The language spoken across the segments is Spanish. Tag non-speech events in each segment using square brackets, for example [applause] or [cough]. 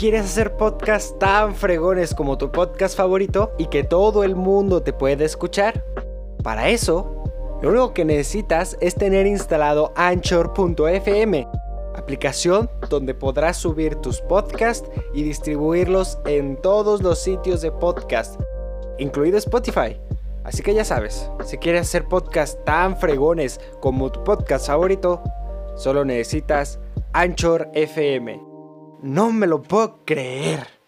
¿Quieres hacer podcasts tan fregones como tu podcast favorito y que todo el mundo te pueda escuchar? Para eso, lo único que necesitas es tener instalado Anchor.fm, aplicación donde podrás subir tus podcasts y distribuirlos en todos los sitios de podcast, incluido Spotify. Así que ya sabes, si quieres hacer podcasts tan fregones como tu podcast favorito, solo necesitas Anchor FM. No me lo puedo creer.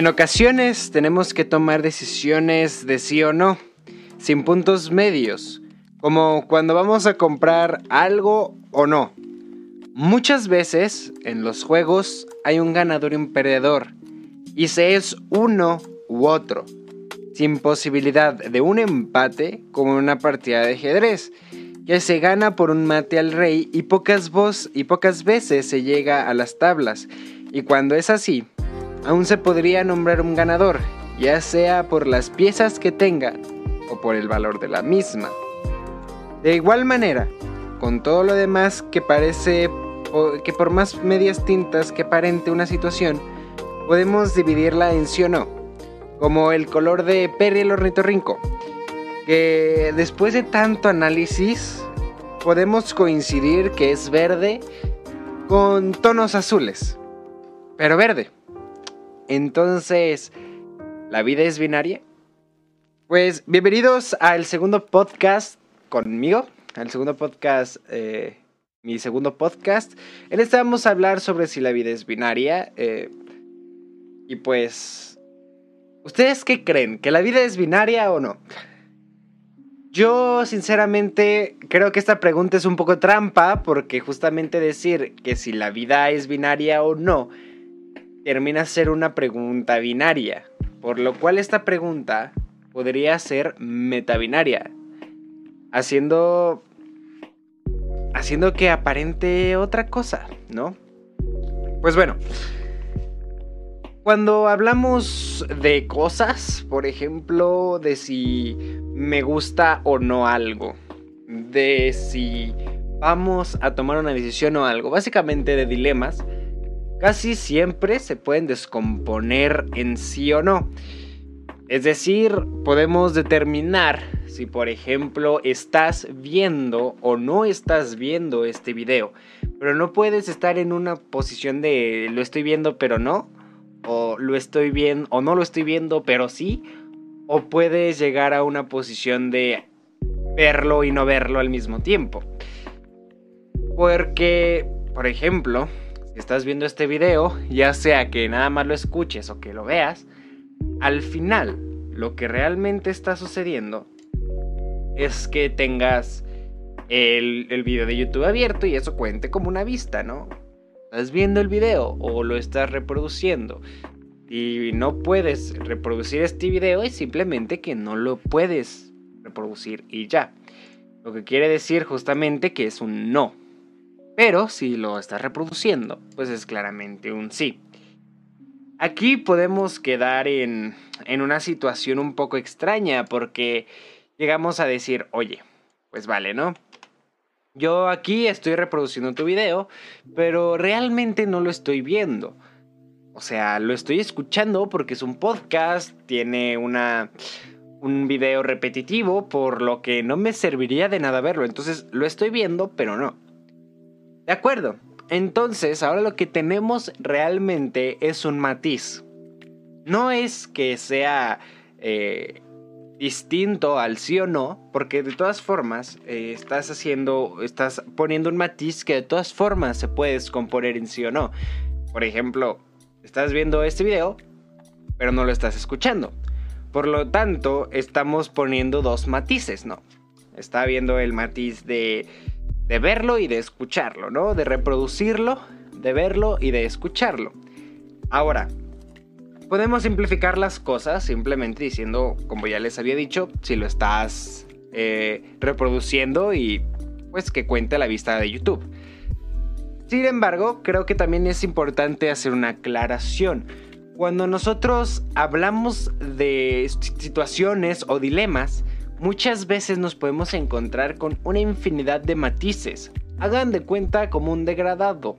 En ocasiones tenemos que tomar decisiones de sí o no, sin puntos medios, como cuando vamos a comprar algo o no. Muchas veces en los juegos hay un ganador y un perdedor, y se es uno u otro, sin posibilidad de un empate como en una partida de ajedrez, que se gana por un mate al rey y pocas, y pocas veces se llega a las tablas, y cuando es así, aún se podría nombrar un ganador, ya sea por las piezas que tenga o por el valor de la misma. De igual manera, con todo lo demás que parece que por más medias tintas que aparente una situación, podemos dividirla en sí o no, como el color de Perry el ornitorrinco, que después de tanto análisis podemos coincidir que es verde con tonos azules, pero verde. Entonces, ¿la vida es binaria? Pues bienvenidos al segundo podcast conmigo, al segundo podcast, eh, mi segundo podcast. En este vamos a hablar sobre si la vida es binaria. Eh, y pues, ¿Ustedes qué creen? ¿Que la vida es binaria o no? Yo sinceramente creo que esta pregunta es un poco trampa porque justamente decir que si la vida es binaria o no termina ser una pregunta binaria, por lo cual esta pregunta podría ser metabinaria, haciendo haciendo que aparente otra cosa, ¿no? Pues bueno, cuando hablamos de cosas, por ejemplo, de si me gusta o no algo, de si vamos a tomar una decisión o algo, básicamente de dilemas, casi siempre se pueden descomponer en sí o no. Es decir, podemos determinar si por ejemplo estás viendo o no estás viendo este video, pero no puedes estar en una posición de lo estoy viendo pero no, o lo estoy viendo o no lo estoy viendo pero sí, o puedes llegar a una posición de verlo y no verlo al mismo tiempo. Porque, por ejemplo, estás viendo este video, ya sea que nada más lo escuches o que lo veas, al final lo que realmente está sucediendo es que tengas el, el video de YouTube abierto y eso cuente como una vista, ¿no? Estás viendo el video o lo estás reproduciendo y no puedes reproducir este video es simplemente que no lo puedes reproducir y ya. Lo que quiere decir justamente que es un no. Pero si lo estás reproduciendo, pues es claramente un sí. Aquí podemos quedar en, en una situación un poco extraña porque llegamos a decir, oye, pues vale, ¿no? Yo aquí estoy reproduciendo tu video, pero realmente no lo estoy viendo. O sea, lo estoy escuchando porque es un podcast, tiene una un video repetitivo, por lo que no me serviría de nada verlo. Entonces lo estoy viendo, pero no. De acuerdo. Entonces, ahora lo que tenemos realmente es un matiz. No es que sea eh, distinto al sí o no, porque de todas formas eh, estás haciendo, estás poniendo un matiz que de todas formas se puede descomponer en sí o no. Por ejemplo, estás viendo este video, pero no lo estás escuchando. Por lo tanto, estamos poniendo dos matices, ¿no? Está viendo el matiz de, de verlo y de escucharlo, ¿no? De reproducirlo, de verlo y de escucharlo. Ahora, podemos simplificar las cosas simplemente diciendo, como ya les había dicho, si lo estás eh, reproduciendo y pues que cuente la vista de YouTube. Sin embargo, creo que también es importante hacer una aclaración. Cuando nosotros hablamos de situaciones o dilemas, muchas veces nos podemos encontrar con una infinidad de matices. Hagan de cuenta como un degradado.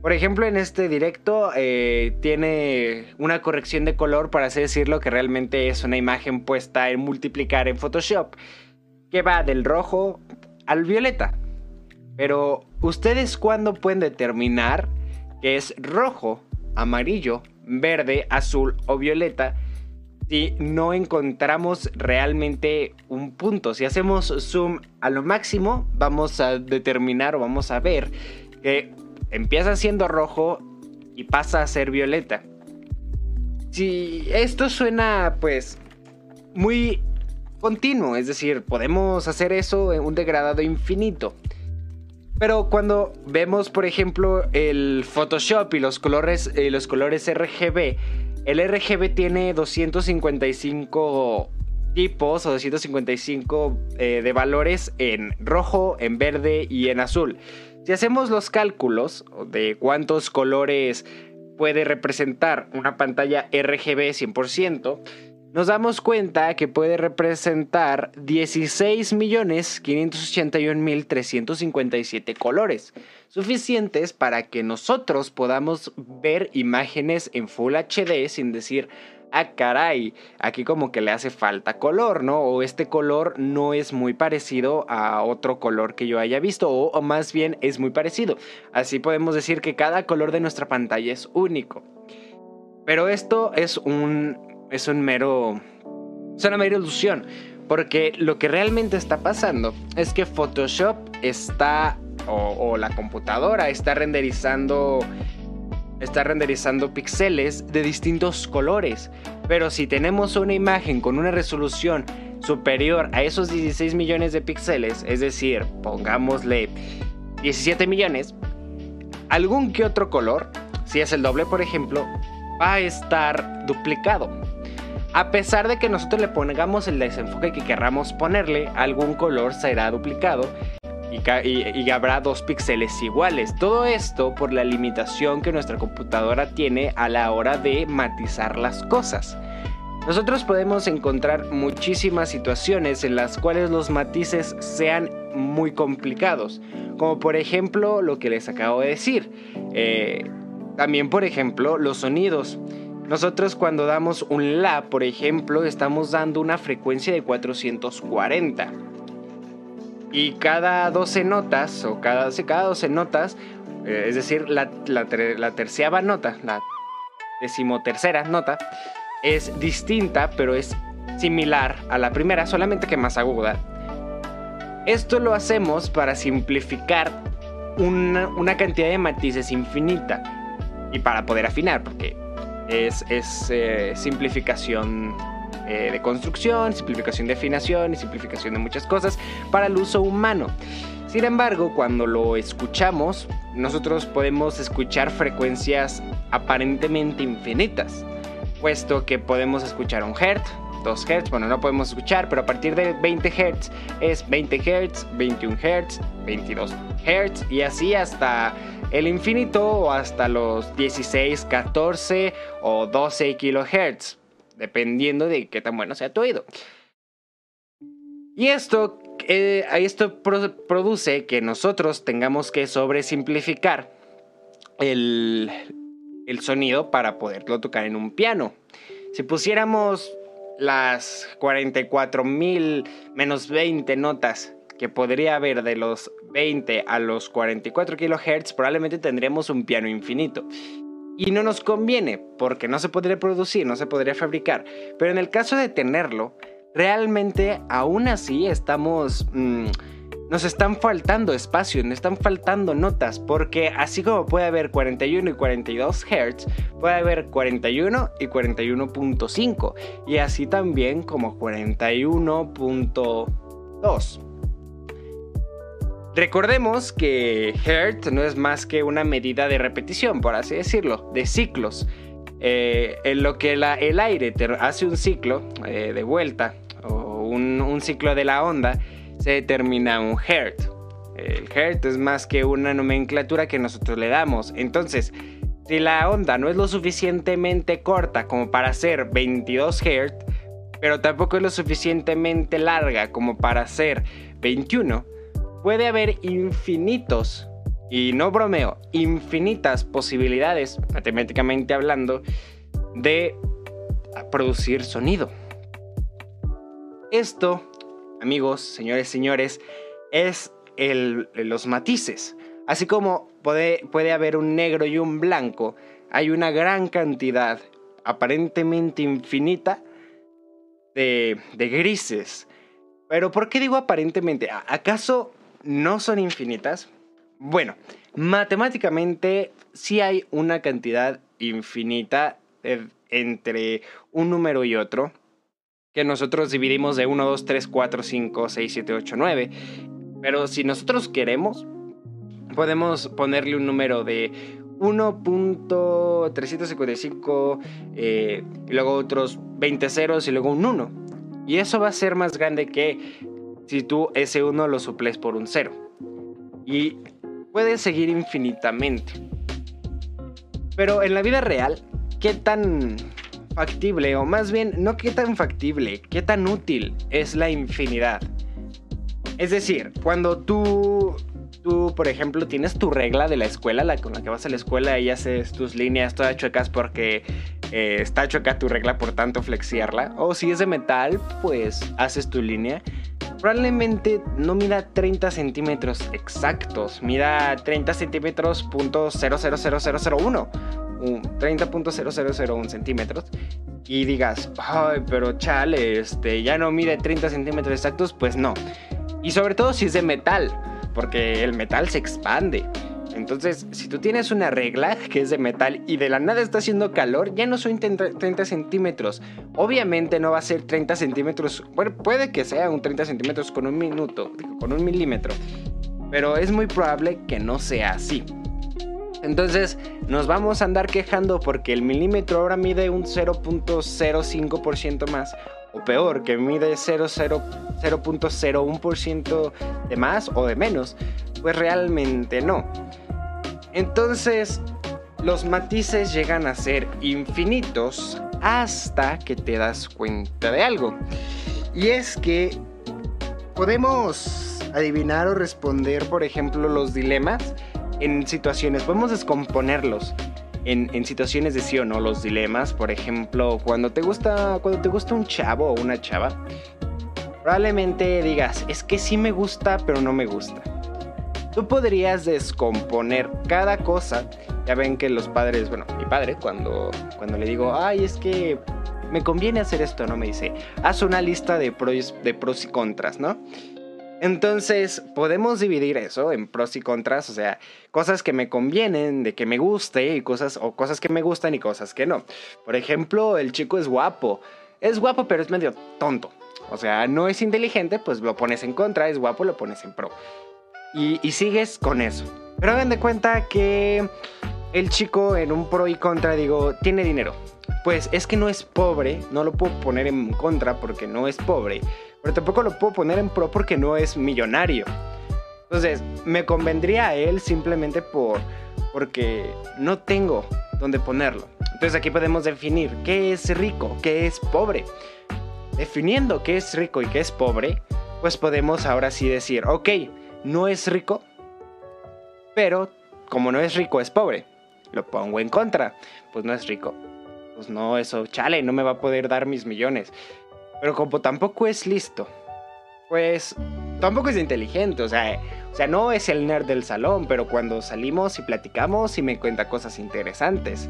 Por ejemplo, en este directo eh, tiene una corrección de color, para así decirlo, que realmente es una imagen puesta en multiplicar en Photoshop, que va del rojo al violeta. Pero, ¿ustedes cuándo pueden determinar que es rojo, amarillo, verde, azul o violeta? Si no encontramos realmente un punto. Si hacemos zoom a lo máximo, vamos a determinar o vamos a ver que empieza siendo rojo y pasa a ser violeta. Si esto suena pues muy continuo, es decir, podemos hacer eso en un degradado infinito. Pero cuando vemos, por ejemplo, el Photoshop y los colores, eh, los colores RGB, el RGB tiene 255 tipos o 255 eh, de valores en rojo, en verde y en azul. Si hacemos los cálculos de cuántos colores puede representar una pantalla RGB 100%, nos damos cuenta que puede representar 16.581.357 colores, suficientes para que nosotros podamos ver imágenes en Full HD sin decir, ah, caray, aquí como que le hace falta color, ¿no? O este color no es muy parecido a otro color que yo haya visto, o, más bien es muy parecido. Así podemos decir que cada color de nuestra pantalla es único. Pero esto es un, es un mero, es una mera ilusión, porque lo que realmente está pasando es que Photoshop está, o, o la computadora está renderizando está renderizando píxeles de distintos colores. Pero si tenemos una imagen con una resolución superior a esos 16 millones de píxeles, es decir, pongámosle 17 millones, algún que otro color, si es el doble por ejemplo, va a estar duplicado. A pesar de que nosotros le pongamos el desenfoque que querramos ponerle, algún color será duplicado y, habrá dos píxeles iguales. Todo esto por la limitación que nuestra computadora tiene a la hora de matizar las cosas. Nosotros podemos encontrar muchísimas situaciones en las cuales los matices sean muy complicados, como por ejemplo lo que les acabo de decir. Eh, también por ejemplo los sonidos. Nosotros cuando damos un La, por ejemplo, estamos dando una frecuencia de 440 y cada 12 notas, o cada, cada 12 notas, eh, es decir, la, la, terciava nota, la decimotercera nota, es distinta, pero es similar a la primera, solamente que más aguda. Esto lo hacemos para simplificar una cantidad de matices infinita y para poder afinar, porque es, eh, simplificación eh, de construcción, simplificación de afinación y simplificación de muchas cosas para el uso humano. Sin embargo, cuando lo escuchamos, nosotros podemos escuchar frecuencias aparentemente infinitas, puesto que podemos escuchar un hertz, 2 Hz, bueno, no podemos escuchar, pero a partir de 20 Hz es 20 Hz, 21 Hz, 22 Hz y así hasta el infinito o hasta los 16, 14 o 12 kHz dependiendo de qué tan bueno sea tu oído. Y esto, eh, produce que nosotros tengamos que sobresimplificar el, el sonido para poderlo tocar en un piano. Si pusiéramos las 44.000 menos 20 notas que podría haber de los 20 a los 44 kHz, probablemente tendríamos un piano infinito. Y no nos conviene porque no se podría producir, no se podría fabricar. Pero en el caso de tenerlo, realmente aún así estamos... Mm, nos están faltando espacios, nos están faltando notas, porque así como puede haber 41 y 42 Hz, puede haber 41 y 41.5, y así también como 41.2. Recordemos que Hertz no es más que una medida de repetición, por así decirlo, de ciclos. Eh, en lo que el aire hace un ciclo eh, de vuelta o un, ciclo de la onda, se determina un Hertz. El Hertz es más que una nomenclatura que nosotros le damos. Entonces, si la onda no es lo suficientemente corta como para ser 22 Hz, pero tampoco es lo suficientemente larga como para ser 21, puede haber infinitos, y no bromeo, infinitas posibilidades, matemáticamente hablando, de producir sonido. Esto, amigos, señores, señores, es el, los matices. Así como puede, puede haber un negro y un blanco, hay una gran cantidad, aparentemente infinita, de, de grises. Pero ¿por qué digo aparentemente? ¿Acaso no son infinitas? Bueno, matemáticamente sí hay una cantidad infinita entre un número y otro, que nosotros dividimos de 1, 2, 3, 4, 5, 6, 7, 8, 9. Pero si nosotros queremos, podemos ponerle un número de 1.355 eh, y luego otros 20 ceros y luego un 1. Y eso va a ser más grande que si tú ese 1 lo suples por un 0. Y puedes seguir infinitamente. Pero en la vida real, ¿qué tan factible, o más bien, no qué tan factible, qué tan útil es la infinidad? Es decir, cuando tú, tú, por ejemplo, tienes tu regla de la escuela, la con la que vas a la escuela y haces tus líneas todas chuecas porque eh, está chueca tu regla, por tanto flexiarla. O si es de metal, pues haces tu línea probablemente no mida 30 centímetros exactos, mida 30 centímetros punto 00001, 30.0001 centímetros, y digas, ay, pero chale, este, ya no mide 30 centímetros exactos, pues no. Y sobre todo si es de metal, porque el metal se expande. Entonces, si tú tienes una regla que es de metal y de la nada está haciendo calor, ya no son 30 centímetros. Obviamente no va a ser 30 centímetros. Bueno, puede que sea un 30 centímetros con un minuto, con un milímetro. Pero es muy probable que no sea así. Entonces nos vamos a andar quejando porque el milímetro ahora mide un 0.05% más. O peor, que mide 0.01% de más o de menos. Pues realmente no. Entonces los matices llegan a ser infinitos hasta que te das cuenta de algo. Y es que podemos adivinar o responder, por ejemplo, los dilemas en situaciones, podemos descomponerlos en, situaciones de sí o no, los dilemas, por ejemplo, cuando te gusta, cuando te gusta un chavo o una chava, probablemente digas, es que sí me gusta, pero no me gusta. Tú podrías descomponer cada cosa. Ya ven que los padres, bueno, mi padre, cuando, cuando le digo, ay, es que me conviene hacer esto, ¿no? Me dice, haz una lista de pros, de pros y contras, ¿no? Entonces, podemos dividir eso en pros y contras, o sea, cosas que me convienen, de que me guste, y cosas, o cosas que me gustan y cosas que no. Por ejemplo, el chico es guapo. Es guapo, pero es medio tonto. O sea, no es inteligente, pues lo pones en contra, es guapo, lo pones en pro. Y, y sigues con eso. Pero hagan de cuenta que el chico en un pro y contra, digo, tiene dinero. Pues es que no es pobre, no lo puedo poner en contra porque no es pobre pero tampoco lo puedo poner en pro porque no es millonario. Entonces, me convendría a él simplemente por porque no tengo donde ponerlo. Entonces aquí podemos definir qué es rico, qué es pobre. Definiendo qué es rico y qué es pobre, pues podemos ahora sí decir, ok, no es rico, pero como no es rico es pobre. Lo pongo en contra, pues no es rico. Pues no, eso, chale, no me va a poder dar mis millones. Pero como tampoco es listo, pues tampoco es inteligente, o sea, o sea, no es el nerd del salón, pero cuando salimos y platicamos y me cuenta cosas interesantes.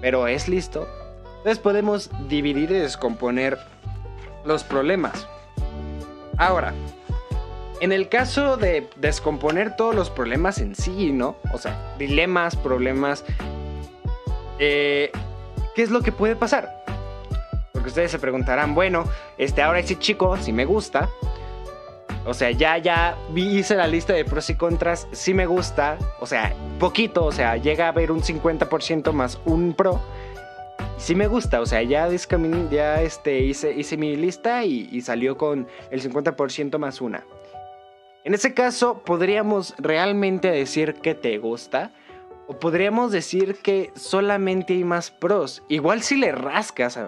Pero es listo. Entonces podemos dividir y descomponer los problemas. Ahora, en el caso de descomponer todos los problemas en sí, ¿no? O sea, dilemas, problemas, eh, ¿qué es lo que puede pasar? Ustedes se preguntarán, bueno, este, ahora ese chico, si me gusta, o sea, ya, ya hice la lista de pros y contras, si me gusta, o sea, poquito, o sea, llega a haber un 50% más un pro. Sí me gusta, o sea, ya, ya este, hice, hice mi lista y, y salió con el 50% más una. En ese caso, ¿podríamos realmente decir que te gusta? O podríamos decir que solamente hay más pros. Igual si le rascas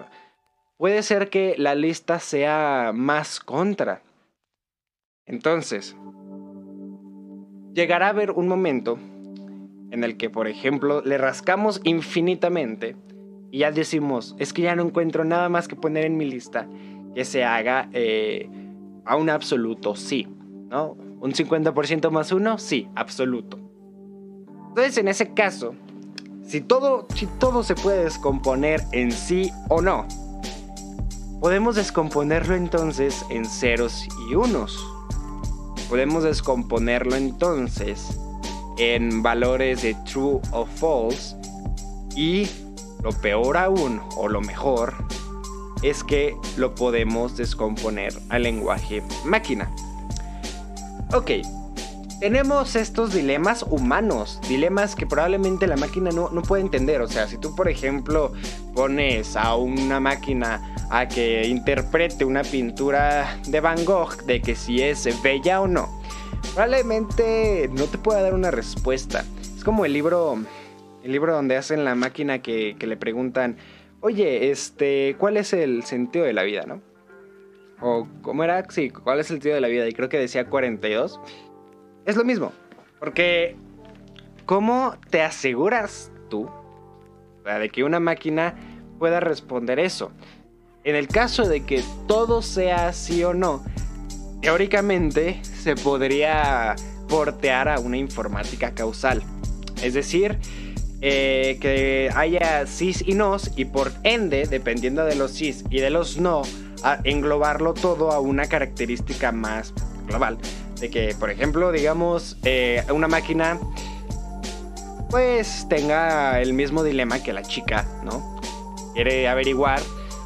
puede ser que la lista sea más contra. Entonces, llegará a haber un momento en el que, por ejemplo, le rascamos infinitamente y ya decimos, es que ya no encuentro nada más que poner en mi lista que se haga eh, a un absoluto sí, ¿no? Un 50% más uno, sí, absoluto. Entonces, en ese caso, si todo, si todo se puede descomponer en sí o no, Podemos descomponerlo entonces en ceros y unos. Podemos descomponerlo entonces en valores de true o false. Y lo peor aún, o lo mejor, es que lo podemos descomponer al lenguaje máquina. Ok, tenemos estos dilemas humanos, dilemas que probablemente la máquina no, no, puede entender. O sea, si tú, por ejemplo, pones a una máquina a que interprete una pintura de Van Gogh de que si es bella o no, probablemente no te pueda dar una respuesta. Es como el libro, el libro donde hacen la máquina que, que le preguntan, oye, este, ¿cuál es el sentido de la vida, no? O, ¿cómo era? Sí, ¿cuál es el sentido de la vida? Y creo que decía 42. Es lo mismo, porque ¿cómo te aseguras tú de que una máquina pueda responder eso? En el caso de que todo sea sí o no, teóricamente se podría portear a una informática causal. Es decir, eh, que haya sís y nos y por ende, dependiendo de los sís y de los no, englobarlo todo a una característica más global. De que, por ejemplo, digamos, eh, una máquina pues tenga el mismo dilema que la chica, ¿no? Quiere averiguar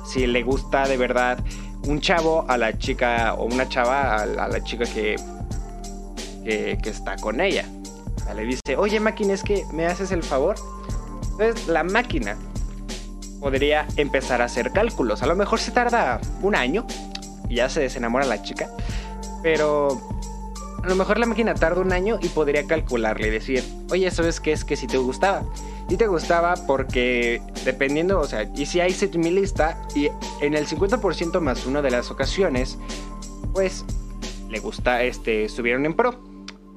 si le gusta de verdad un chavo a la chica o una chava a la, chica que, que, está con ella. le dice, oye máquina, es que me haces el favor. Entonces la máquina podría empezar a hacer cálculos. A lo mejor se tarda un año y ya se desenamora la chica. Pero a lo mejor la máquina tarda un año y podría calcularle y decir, oye, ¿sabes qué es que si te gustaba? Si te gustaba porque dependiendo, o sea, y si hay set mi lista y en el 50% más uno de las ocasiones, pues le gusta, este, estuvieron en pro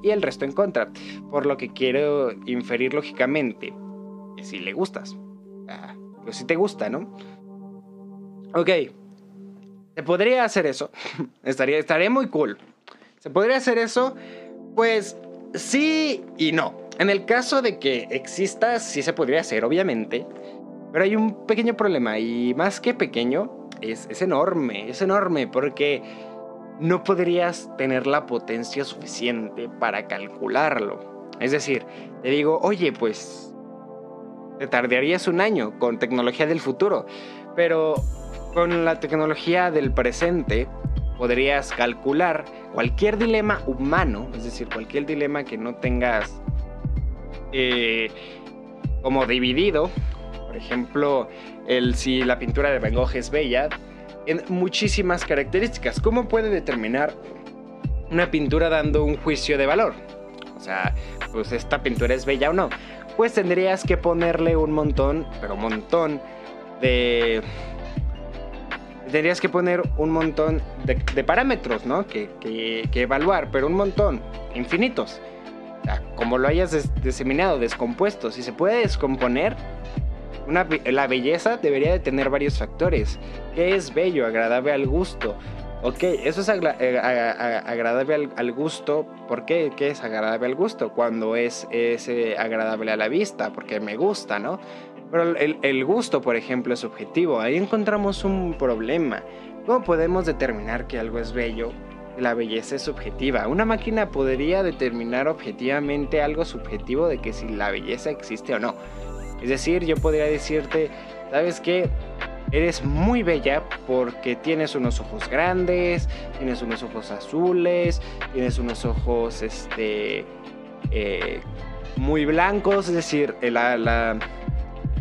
y el resto en contra. Por lo que quiero inferir lógicamente que si le gustas. Ah, pues si te gusta, ¿no? Ok. ¿Se podría hacer eso? [laughs] estaría, estaría muy cool. ¿Se podría hacer eso? Pues sí y no. En el caso de que exista, sí se podría hacer, obviamente. Pero hay un pequeño problema y más que pequeño, es, es enorme, es enorme porque no podrías tener la potencia suficiente para calcularlo. Es decir, te digo, oye, pues te tardarías un año con tecnología del futuro, pero con la tecnología del presente podrías calcular cualquier dilema humano, es decir, cualquier dilema que no tengas eh, como dividido, por ejemplo, el si la pintura de Van Gogh es bella, en muchísimas características. ¿Cómo puede determinar una pintura dando un juicio de valor? O sea, pues esta pintura es bella o no pues tendrías que ponerle un montón, pero un montón de... Tendrías que poner un montón de, parámetros, ¿no? Que, evaluar, pero un montón, infinitos. como lo hayas diseminado, descompuesto, si se puede descomponer, la belleza debería de tener varios factores. ¿Qué es bello, agradable al gusto? Ok, eso es eh, agradable al, gusto. ¿Por qué? ¿Qué es agradable al gusto? Cuando es, eh, agradable a la vista, porque me gusta, ¿no? Pero el, gusto, por ejemplo, es subjetivo. Ahí encontramos un problema. ¿Cómo podemos determinar que algo es bello? La belleza es subjetiva. Una máquina podría determinar objetivamente algo subjetivo de que si la belleza existe o no. Es decir, yo podría decirte, ¿sabes qué? Eres muy bella porque tienes unos ojos grandes, tienes unos ojos azules, tienes unos ojos este, eh, muy blancos, es decir, el,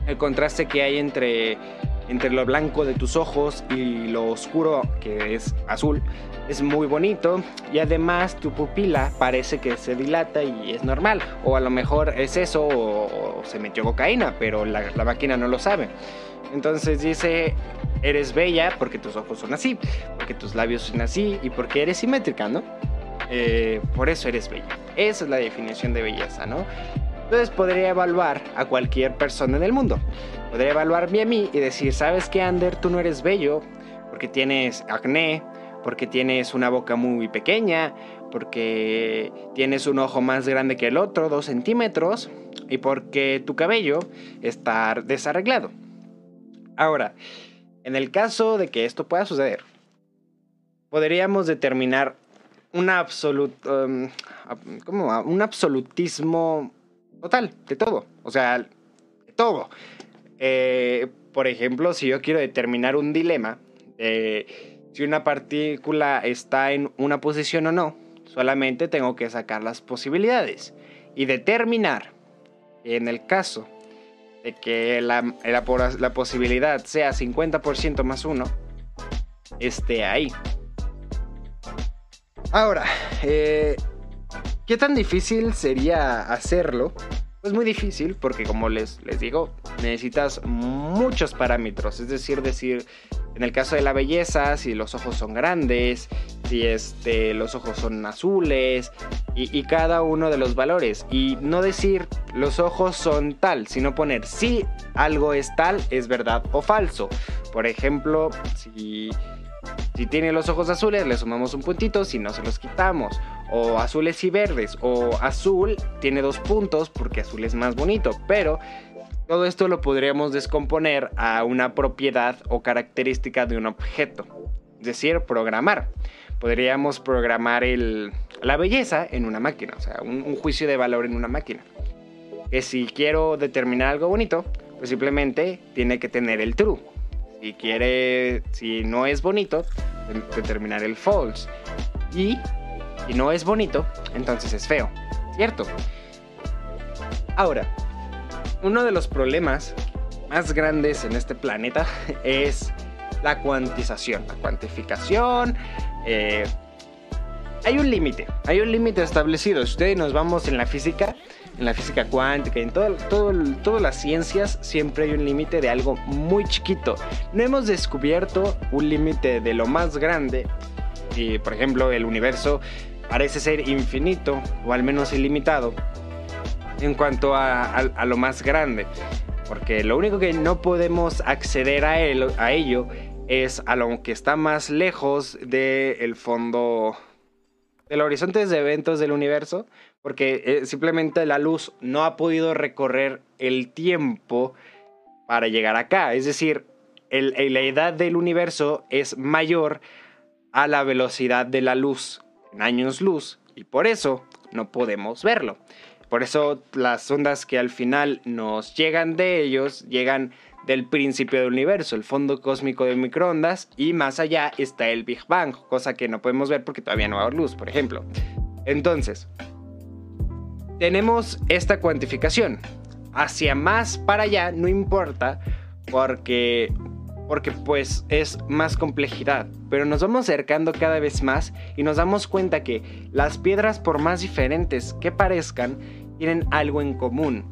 el contraste que hay entre, entre lo blanco de tus ojos y lo oscuro que es azul es muy bonito y además tu pupila parece que se dilata y es normal o a lo mejor es eso o, se metió cocaína pero la, la máquina no lo sabe. Entonces dice, eres bella porque tus ojos son así, porque tus labios son así y porque eres simétrica, ¿no? Eh, por eso eres bella. Esa es la definición de belleza, ¿no? Entonces podría evaluar a cualquier persona en el mundo. Podría evaluarme a mí y decir, ¿sabes qué, Ander? Tú no eres bello porque tienes acné, porque tienes una boca muy pequeña, porque tienes un ojo más grande que el otro, dos centímetros, y porque tu cabello está desarreglado. Ahora, en el caso de que esto pueda suceder, podríamos determinar un absoluto, um, un absolutismo total de todo, o sea, de todo. Eh, por ejemplo, si yo quiero determinar un dilema, si una partícula está en una posición o no, solamente tengo que sacar las posibilidades y determinar en el caso de que la, la, posibilidad sea 50% más 1 esté ahí. Ahora, eh, ¿qué tan difícil sería hacerlo? Pues muy difícil porque como les, les digo, necesitas muchos parámetros, es decir, decir, en el caso de la belleza, si los ojos son grandes, si este, los ojos son azules y, cada uno de los valores. Y no decir los ojos son tal, sino poner si algo es tal, es verdad o falso. Por ejemplo, si, si tiene los ojos azules, le sumamos un puntito, si no se los quitamos. O azules y verdes. O azul tiene dos puntos porque azul es más bonito. Pero todo esto lo podríamos descomponer a una propiedad o característica de un objeto, es decir, programar. Podríamos programar la belleza en una máquina, o sea, un, juicio de valor en una máquina. que si quiero determinar algo bonito, pues simplemente tiene que tener el true. Si quiere, si no es bonito, determinar el false. Y si no es bonito, entonces es feo, ¿cierto? Ahora, uno de los problemas más grandes en este planeta [laughs] es la cuantización, la cuantificación. Eh, hay un límite, hay un límite establecido. Si ustedes nos vamos en la física, en la física cuántica, en todo, todo, todas las ciencias, siempre hay un límite de algo muy chiquito. No hemos descubierto un límite de lo más grande. Y, por ejemplo, el universo parece ser infinito, o al menos ilimitado, en cuanto a, lo más grande. Porque lo único que no podemos acceder a, a ello es a lo que está más lejos del fondo, del horizonte de eventos del universo, porque eh, simplemente la luz no ha podido recorrer el tiempo para llegar acá. Es decir, la edad del universo es mayor a la velocidad de la luz en años luz y por eso no podemos verlo. Por eso las ondas que al final nos llegan de ellos llegan del principio del universo, el fondo cósmico de microondas, y más allá está el Big Bang, cosa que no podemos ver porque todavía no haber luz, por ejemplo. Entonces, tenemos esta cuantificación. Hacia más para allá no importa porque porque pues es más complejidad, pero nos vamos acercando cada vez más y nos damos cuenta que las piedras por más diferentes que parezcan tienen algo en común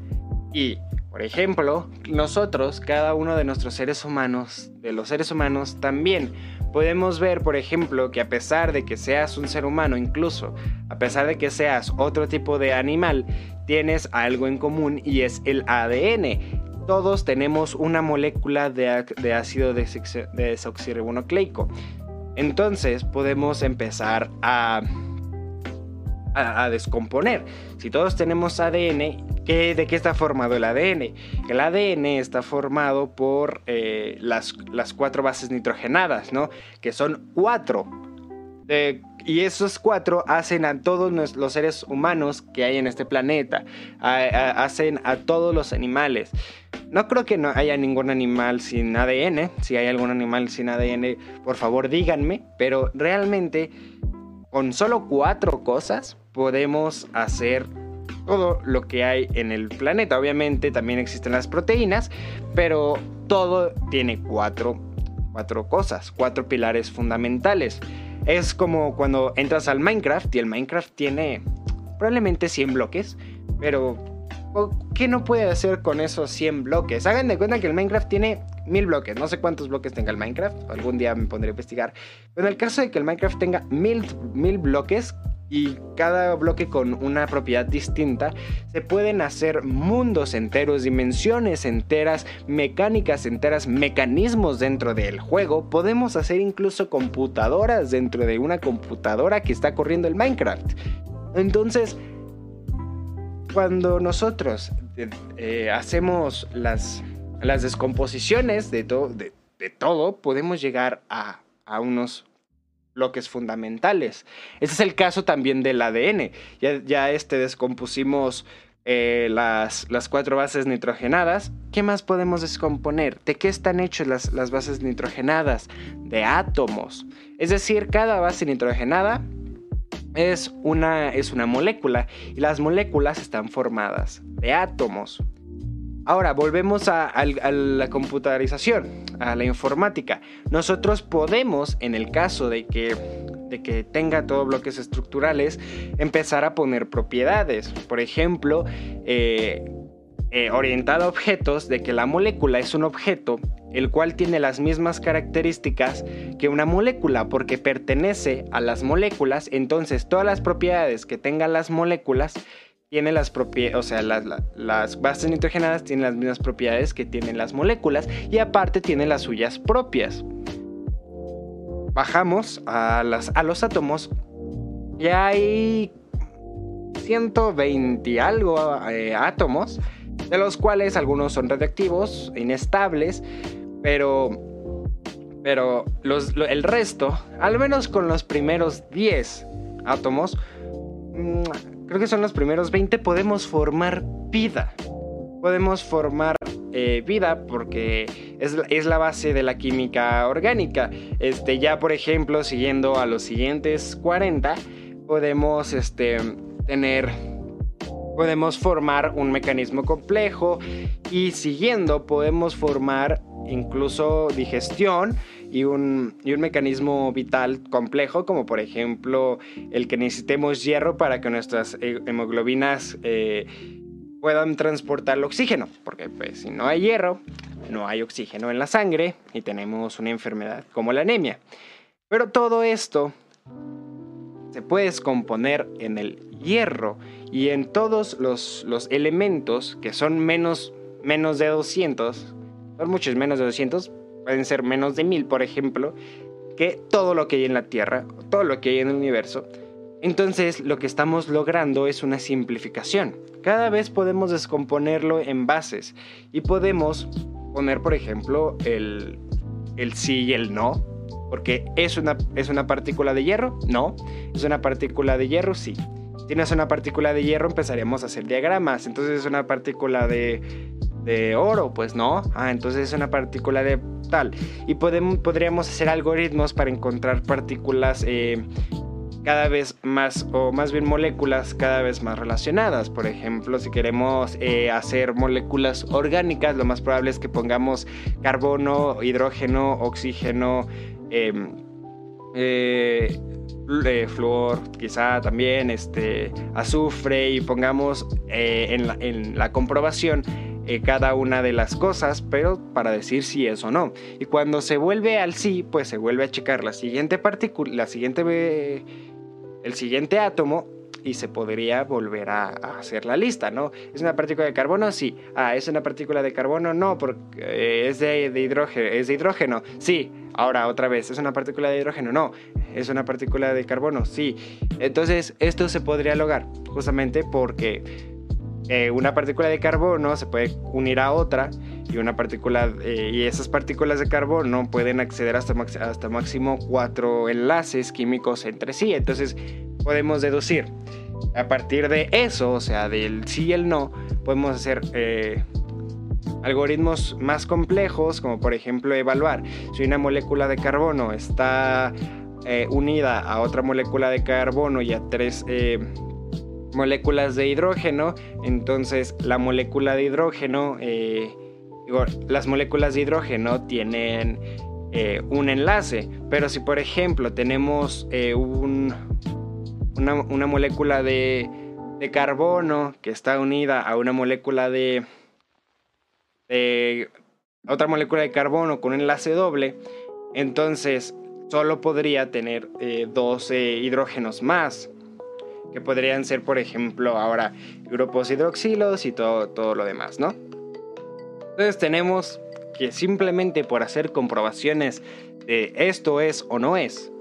y por ejemplo, nosotros, cada uno de nuestros seres humanos, de los seres humanos también, podemos ver, por ejemplo, que a pesar de que seas un ser humano, incluso a pesar de que seas otro tipo de animal, tienes algo en común y es el ADN. Todos tenemos una molécula de, ácido desoxirribonucleico. Entonces podemos empezar a a, descomponer. Si todos tenemos ADN, ¿qué, ¿de qué está formado el ADN? El ADN está formado por eh, las, las, cuatro bases nitrogenadas, ¿no? Que son cuatro. y esos cuatro hacen a todos los seres humanos que hay en este planeta, hacen a todos los animales. No creo que no haya ningún animal sin ADN. Si hay algún animal sin ADN, por favor díganme. Pero realmente, con solo cuatro cosas, podemos hacer todo lo que hay en el planeta. Obviamente también existen las proteínas, pero todo tiene cuatro, cuatro cosas, cuatro pilares fundamentales. Es como cuando entras al Minecraft y el Minecraft tiene probablemente 100 bloques, pero ¿qué no puede hacer con esos 100 bloques? Hagan de cuenta que el Minecraft tiene 1000 bloques, no sé cuántos bloques tenga el Minecraft, algún día me pondré a investigar, pero en el caso de que el Minecraft tenga 1000, 1000 bloques, y cada bloque con una propiedad distinta, se pueden hacer mundos enteros, dimensiones enteras, mecánicas enteras, mecanismos dentro del juego. Podemos hacer incluso computadoras dentro de una computadora que está corriendo el Minecraft. Entonces, cuando nosotros eh, hacemos las, las descomposiciones de, de, todo, podemos llegar a, a unos bloques fundamentales. Ese es el caso también del ADN. Ya, ya este, descompusimos eh, las, las, cuatro bases nitrogenadas. ¿Qué más podemos descomponer? ¿De qué están hechas las, las bases nitrogenadas? De átomos. Es decir, cada base nitrogenada es una, es una molécula y las moléculas están formadas de átomos. Ahora, volvemos a, la computarización, a la informática. Nosotros podemos, en el caso de que, tenga todos bloques estructurales, empezar a poner propiedades. Por ejemplo, eh, eh, orientada a objetos, de que la molécula es un objeto el cual tiene las mismas características que una molécula porque pertenece a las moléculas, entonces todas las propiedades que tengan las moléculas tiene las propiedades, o sea, las, bases nitrogenadas tienen las mismas propiedades que tienen las moléculas y aparte tienen las suyas propias. Bajamos a, las, a los átomos y hay 120 algo eh, átomos, de los cuales algunos son radiactivos, inestables, pero, pero el resto, al menos con los primeros 10 átomos, mm, creo que son los primeros 20, podemos formar vida. Podemos formar eh, vida porque es, la base de la química orgánica. Este, ya por ejemplo, siguiendo a los siguientes 40, podemos este, tener podemos formar un mecanismo complejo y siguiendo podemos formar incluso digestión y un, un, mecanismo vital complejo como por ejemplo el que necesitemos hierro para que nuestras hemoglobinas eh, puedan transportar el oxígeno porque pues si no hay hierro no hay oxígeno en la sangre y tenemos una enfermedad como la anemia. Pero todo esto se puede descomponer en el hierro y en todos los, elementos que son menos, menos de 200, son muchos menos de 200, pueden ser menos de 1000 por ejemplo, que todo lo que hay en la Tierra, todo lo que hay en el universo. Entonces lo que estamos logrando es una simplificación. Cada vez podemos descomponerlo en bases y podemos poner por ejemplo el, el sí y el no porque es una, es una partícula de hierro, no. Es una partícula de hierro, sí. Si tienes una partícula de hierro, empezaríamos a hacer diagramas. Entonces es una partícula de, de oro, pues no. Ah, entonces es una partícula de tal. Y podemos, podríamos hacer algoritmos para encontrar partículas eh, cada vez más, o más bien moléculas cada vez más relacionadas. Por ejemplo, si queremos eh, hacer moléculas orgánicas, lo más probable es que pongamos carbono, hidrógeno, oxígeno, Em, eh, eh, flúor, quizá también este, azufre y pongamos eh, en, la, comprobación cada una de las cosas, pero para decir si es o no. Y cuando se vuelve al sí, pues se vuelve a checar la siguiente partícula, la siguiente, el siguiente átomo y se podría volver a, hacer la lista, ¿no? ¿Es una partícula de carbono? Sí. Ah, ¿es una partícula de carbono? No, porque eh, es de, hidrógeno. ¿Es de hidrógeno? Sí. Ahora, otra vez, ¿es una partícula de hidrógeno? No. ¿Es una partícula de carbono? Sí. Entonces, esto se podría lograr justamente porque eh, una partícula de carbono se puede unir a otra y una partícula eh, y esas partículas de carbono pueden acceder hasta, hasta máximo cuatro enlaces químicos entre sí. Entonces podemos deducir. A partir de eso, o sea, del sí y el no, podemos hacer eh, algoritmos más complejos, como por ejemplo evaluar si una molécula de carbono está unida a otra molécula de carbono y a tres moléculas de hidrógeno, entonces la molécula de hidrógeno, las moléculas de hidrógeno tienen un enlace, pero si por ejemplo tenemos un una, molécula de, carbono que está unida a una molécula de, otra molécula de carbono con un enlace doble, entonces solo podría tener 12 eh, hidrógenos más, que podrían ser, por ejemplo, ahora grupos hidroxilos y todo, todo lo demás, ¿no? Entonces tenemos que simplemente por hacer comprobaciones de esto es o no es,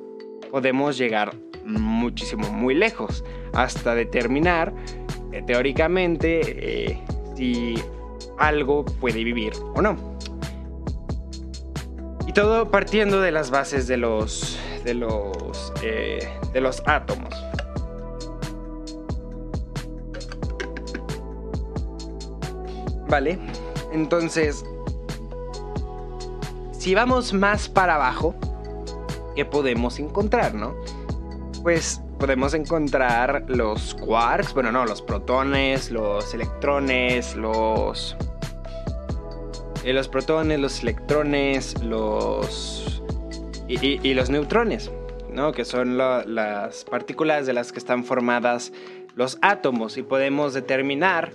podemos llegar muchísimo, muy lejos, hasta determinar eh, teóricamente eh, si algo puede vivir o no. Y todo partiendo de las bases de los, de los, eh, de los átomos. Vale, entonces, si vamos más para abajo, ¿qué podemos encontrar, no? pues podemos encontrar los quarks, bueno, no, los protones, los electrones, los... Eh, los protones, los electrones, los... Y, los neutrones, ¿no? Que son las partículas de las que están formadas los átomos y podemos determinar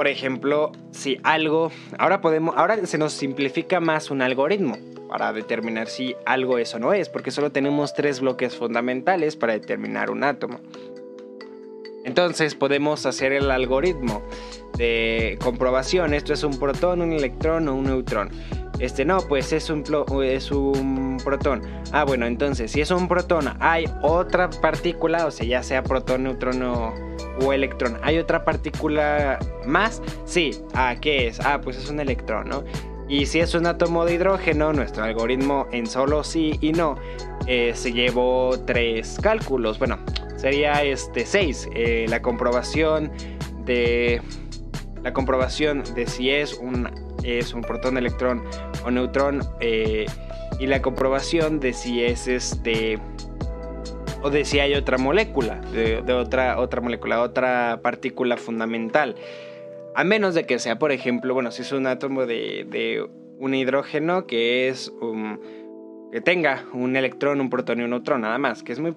por ejemplo, si algo, ahora podemos, ahora se nos simplifica más un algoritmo para determinar si algo es o no es, porque solo tenemos tres bloques fundamentales para determinar un átomo. Entonces podemos hacer el algoritmo de comprobación. Esto es un protón, un electrón o un neutrón. Este no, pues es un, es un protón. Ah, bueno, entonces si es un protón, hay otra partícula, o sea, ya sea protón, neutrón o, electrón. ¿Hay otra partícula más? Sí. Ah, ¿qué es? Ah, pues es un electrón, ¿no? Y si es un átomo de hidrógeno, nuestro algoritmo en solo sí y no eh, se llevó tres cálculos. Bueno, sería este seis. Eh, la comprobación de la comprobación de si es un, es un protón, electrón o neutrón eh, y la comprobación de si es este o de si hay otra molécula, de, otra, otra molécula, otra partícula fundamental. A menos de que sea, por ejemplo, bueno, si es un átomo de, un hidrógeno que es que tenga un electrón, un protón y un neutrón, nada más, que es muy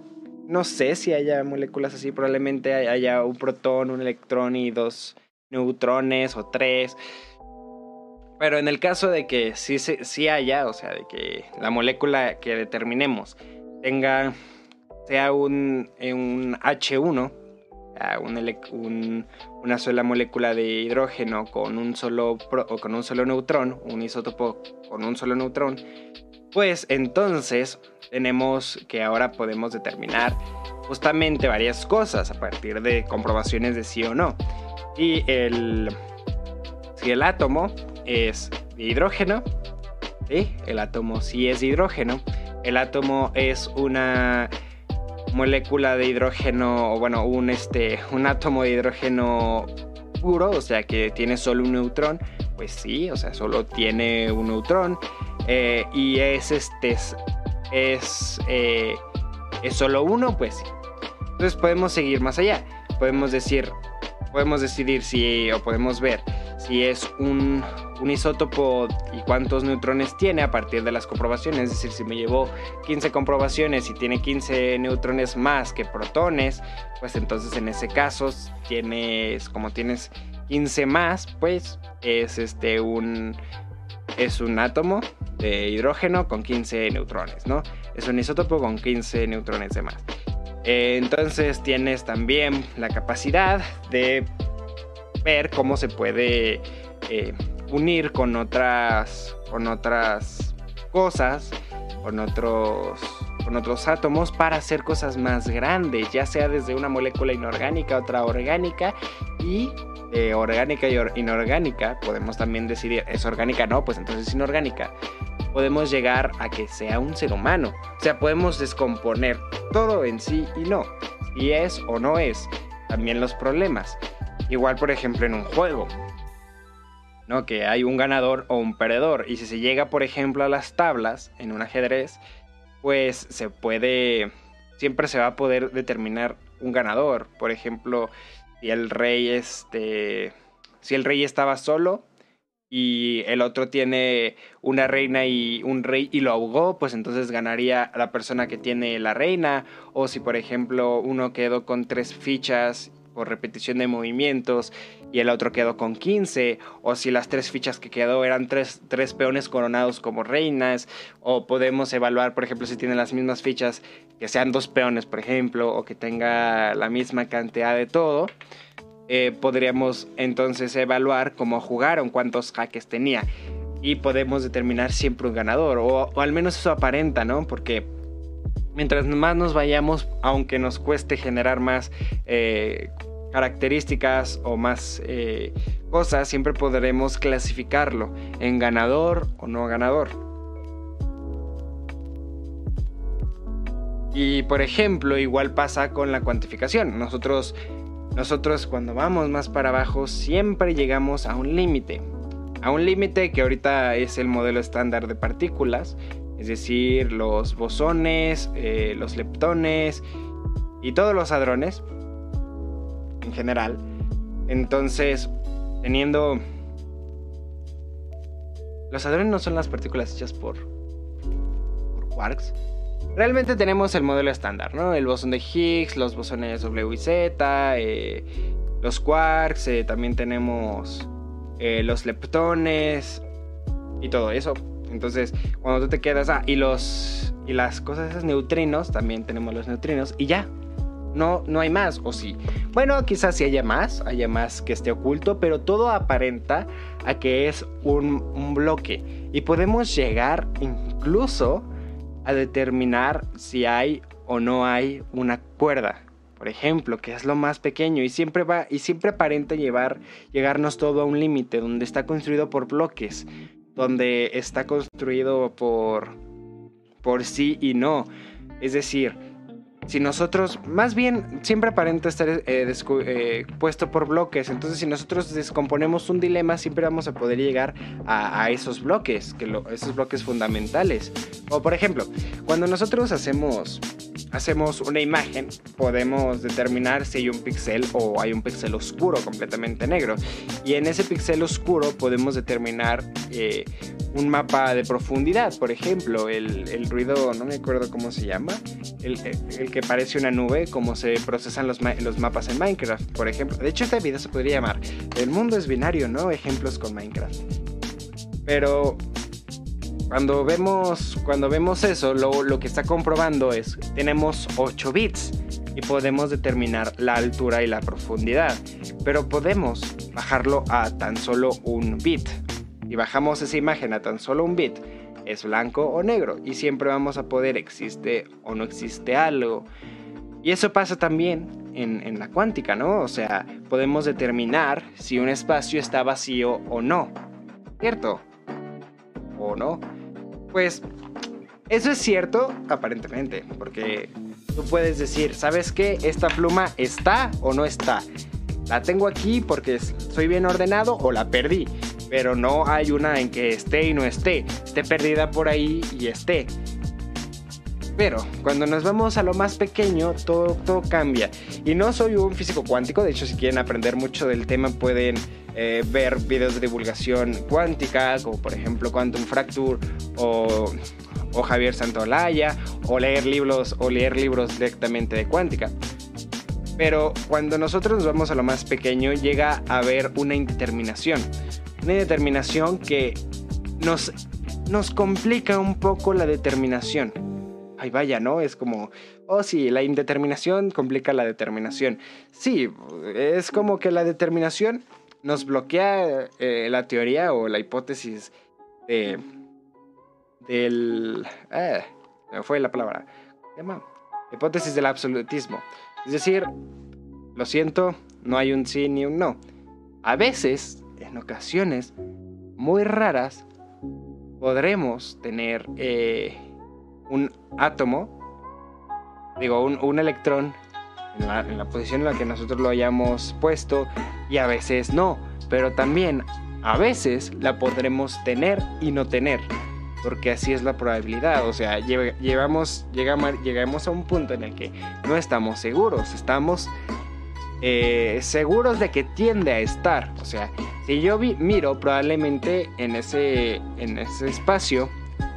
no sé si haya moléculas así, probablemente haya un protón, un electrón y dos neutrones o tres. Pero en el caso de que sí, sí haya, o sea, de que la molécula que determinemos tenga, sea un, un H1, un, una sola molécula de hidrógeno con un solo, o con un solo neutrón, un isótopo con un solo neutrón, pues entonces tenemos que ahora podemos determinar justamente varias cosas a partir de comprobaciones de sí o no. Y el, si el átomo es hidrógeno, el átomo sí es hidrógeno, el átomo es una molécula de hidrógeno, o bueno, un, este, un átomo de hidrógeno puro, o sea que tiene solo un neutrón, pues sí, o sea, solo tiene un neutrón. Eh, y es este es, eh, es solo uno, pues sí. Entonces podemos seguir más allá. Podemos decir, podemos decidir si, o podemos ver si es un, isótopo y cuántos neutrones tiene a partir de las comprobaciones. Es decir, si me llevó 15 comprobaciones y tiene 15 neutrones más que protones, pues entonces en ese caso tienes, como tienes 15 más, pues es este un es un átomo de hidrógeno con 15 neutrones, ¿no? Es un isótopo con 15 neutrones de más. Eh, entonces tienes también la capacidad de ver cómo se puede eh, unir con otras, con otras cosas, con otros, con otros átomos para hacer cosas más grandes, ya sea desde una molécula inorgánica otra orgánica y eh, orgánica y inorgánica, podemos también decidir, ¿es orgánica? No, pues entonces es inorgánica. Podemos llegar a que sea un ser humano. O sea, podemos descomponer todo en sí y no. Y es o no es. También los problemas. Igual, por ejemplo, en un juego. ¿no? Que hay un ganador o un perdedor. Y si se llega, por ejemplo, a las tablas en un ajedrez, pues se puede. Siempre se va a poder determinar un ganador. Por ejemplo, si el rey este si el rey estaba solo y el otro tiene una reina y un rey y lo ahogó, pues entonces ganaría la persona que tiene la reina. O si por ejemplo uno quedó con tres fichas por repetición de movimientos y el otro quedó con 15, o si las tres fichas que quedó eran tres, tres, peones coronados como reinas, o podemos evaluar, por ejemplo, si tienen las mismas fichas, que sean dos peones, por ejemplo, o que tenga la misma cantidad de todo. Eh, podríamos entonces evaluar cómo jugaron, cuántos jaques tenía. Y podemos determinar siempre un ganador, o, o al menos eso aparenta, ¿no? Porque mientras más nos vayamos, aunque nos cueste generar más eh, características o más eh, cosas, siempre podremos clasificarlo en ganador o no ganador. Y por ejemplo, igual pasa con la cuantificación. Nosotros, nosotros cuando vamos más para abajo siempre llegamos a un límite. A un límite que ahorita es el modelo estándar de partículas, es decir, los bosones, eh, los leptones y todos los hadrones en general. Entonces, teniendo... Los hadrones no son las partículas hechas por, por quarks. Realmente tenemos el modelo estándar, ¿no? El bosón de Higgs, los bosones W y Z, eh, los quarks, eh, también tenemos los leptones y todo eso. Entonces, cuando tú te quedas, ah, y los y las cosas esos neutrinos, también tenemos los neutrinos y ya. No, no hay más, o sí. Bueno, quizás sí haya más, haya más que esté oculto, pero todo aparenta a que es un, un bloque. Y podemos llegar incluso a determinar si hay o no hay una cuerda por ejemplo, que es lo más pequeño y siempre va y siempre aparenta llevar llegarnos todo a un límite donde está construido por bloques donde está construido por, por sí y no. Es decir, si nosotros, más bien, siempre aparenta estar eh, eh, puesto por bloques. Entonces, si nosotros descomponemos un dilema, siempre vamos a poder llegar a, esos bloques, que esos bloques fundamentales. O, por ejemplo, cuando nosotros hacemos hacemos una imagen, podemos determinar si hay un píxel o hay un píxel oscuro completamente negro. Y en ese píxel oscuro podemos determinar eh, un mapa de profundidad, por ejemplo, el, ruido, no me acuerdo cómo se llama, el, que parece una nube, cómo se procesan los, los mapas en Minecraft, por ejemplo. De hecho, este video se podría llamar El mundo es binario, ¿no? Ejemplos con Minecraft. Pero cuando vemos, cuando vemos eso, lo, lo que está comprobando es tenemos 8 bits y podemos determinar la altura y la profundidad, pero podemos bajarlo a tan solo un bit. Y bajamos esa imagen a tan solo un bit, es blanco o negro y siempre vamos a poder existe o no existe algo. Y eso pasa también en, en, la cuántica, ¿no? O sea, podemos determinar si un espacio está vacío o no, ¿cierto? ¿O no? Pues eso es cierto, aparentemente, porque tú puedes decir, ¿sabes qué? Esta pluma está o no está. La tengo aquí porque soy bien ordenado o la perdí, pero no hay una en que esté y no esté, esté perdida por ahí y esté. Pero cuando nos vamos a lo más pequeño, todo, todo cambia. Y no soy un físico cuántico, de hecho si quieren aprender mucho del tema pueden eh, ver videos de divulgación cuántica, como por ejemplo Quantum Fracture o, Javier Santolaya, o leer libros, o leer libros directamente de cuántica. Pero cuando nosotros nos vamos a lo más pequeño, llega a haber una indeterminación. Una indeterminación que nos, nos complica un poco la determinación. Ay, vaya, ¿no? Es como, oh sí, la indeterminación complica la determinación. Sí, es como que la determinación nos bloquea eh, la teoría o la hipótesis de, del... Eh, fue la palabra. ¿Qué llama? Hipótesis del absolutismo. Es decir, lo siento, no hay un sí ni un no. A veces, en ocasiones muy raras, podremos tener eh, un átomo, digo, un, un electrón en la, posición en la que nosotros lo hayamos puesto y a veces no, pero también a veces la podremos tener y no tener, porque así es la probabilidad, o sea, llevamos, llegamos a un punto en el que no estamos seguros, estamos eh, seguros de que tiende a estar, o sea, si yo miro probablemente en ese, en ese espacio,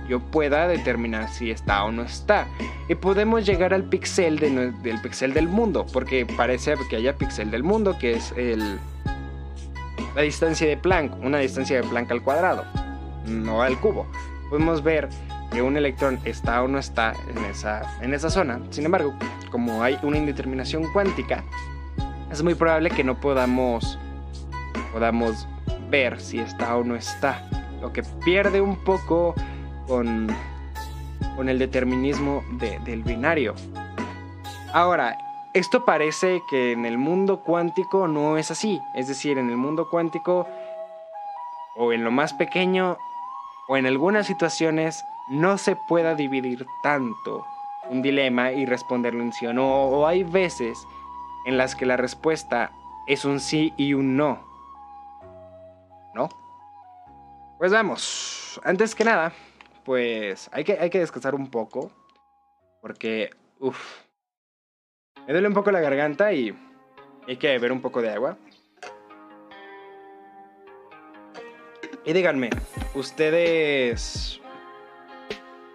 yo pueda determinar si está o no está. Y podemos llegar al pixel del pixel del mundo, porque parece que haya pixel del mundo, que es el, la distancia de Planck, una distancia de Planck al cuadrado, no al cubo. Podemos ver que un electrón está o no está en esa, en esa zona. Sin embargo, como hay una indeterminación cuántica, es muy probable que no podamos, podamos ver si está o no está. Lo que pierde un poco con, con el determinismo del binario. Ahora, esto parece que en el mundo cuántico no es así. Es decir, en el mundo cuántico, o en lo más pequeño, o en algunas situaciones, no se pueda dividir tanto un dilema y responderlo en sí o no. O hay veces en las que la respuesta es un sí y un no. ¿No? Pues vamos. Antes que nada, pues hay que, hay que descansar un poco. Porque, uff, me duele un poco la garganta y hay que beber un poco de agua. Y díganme, ustedes...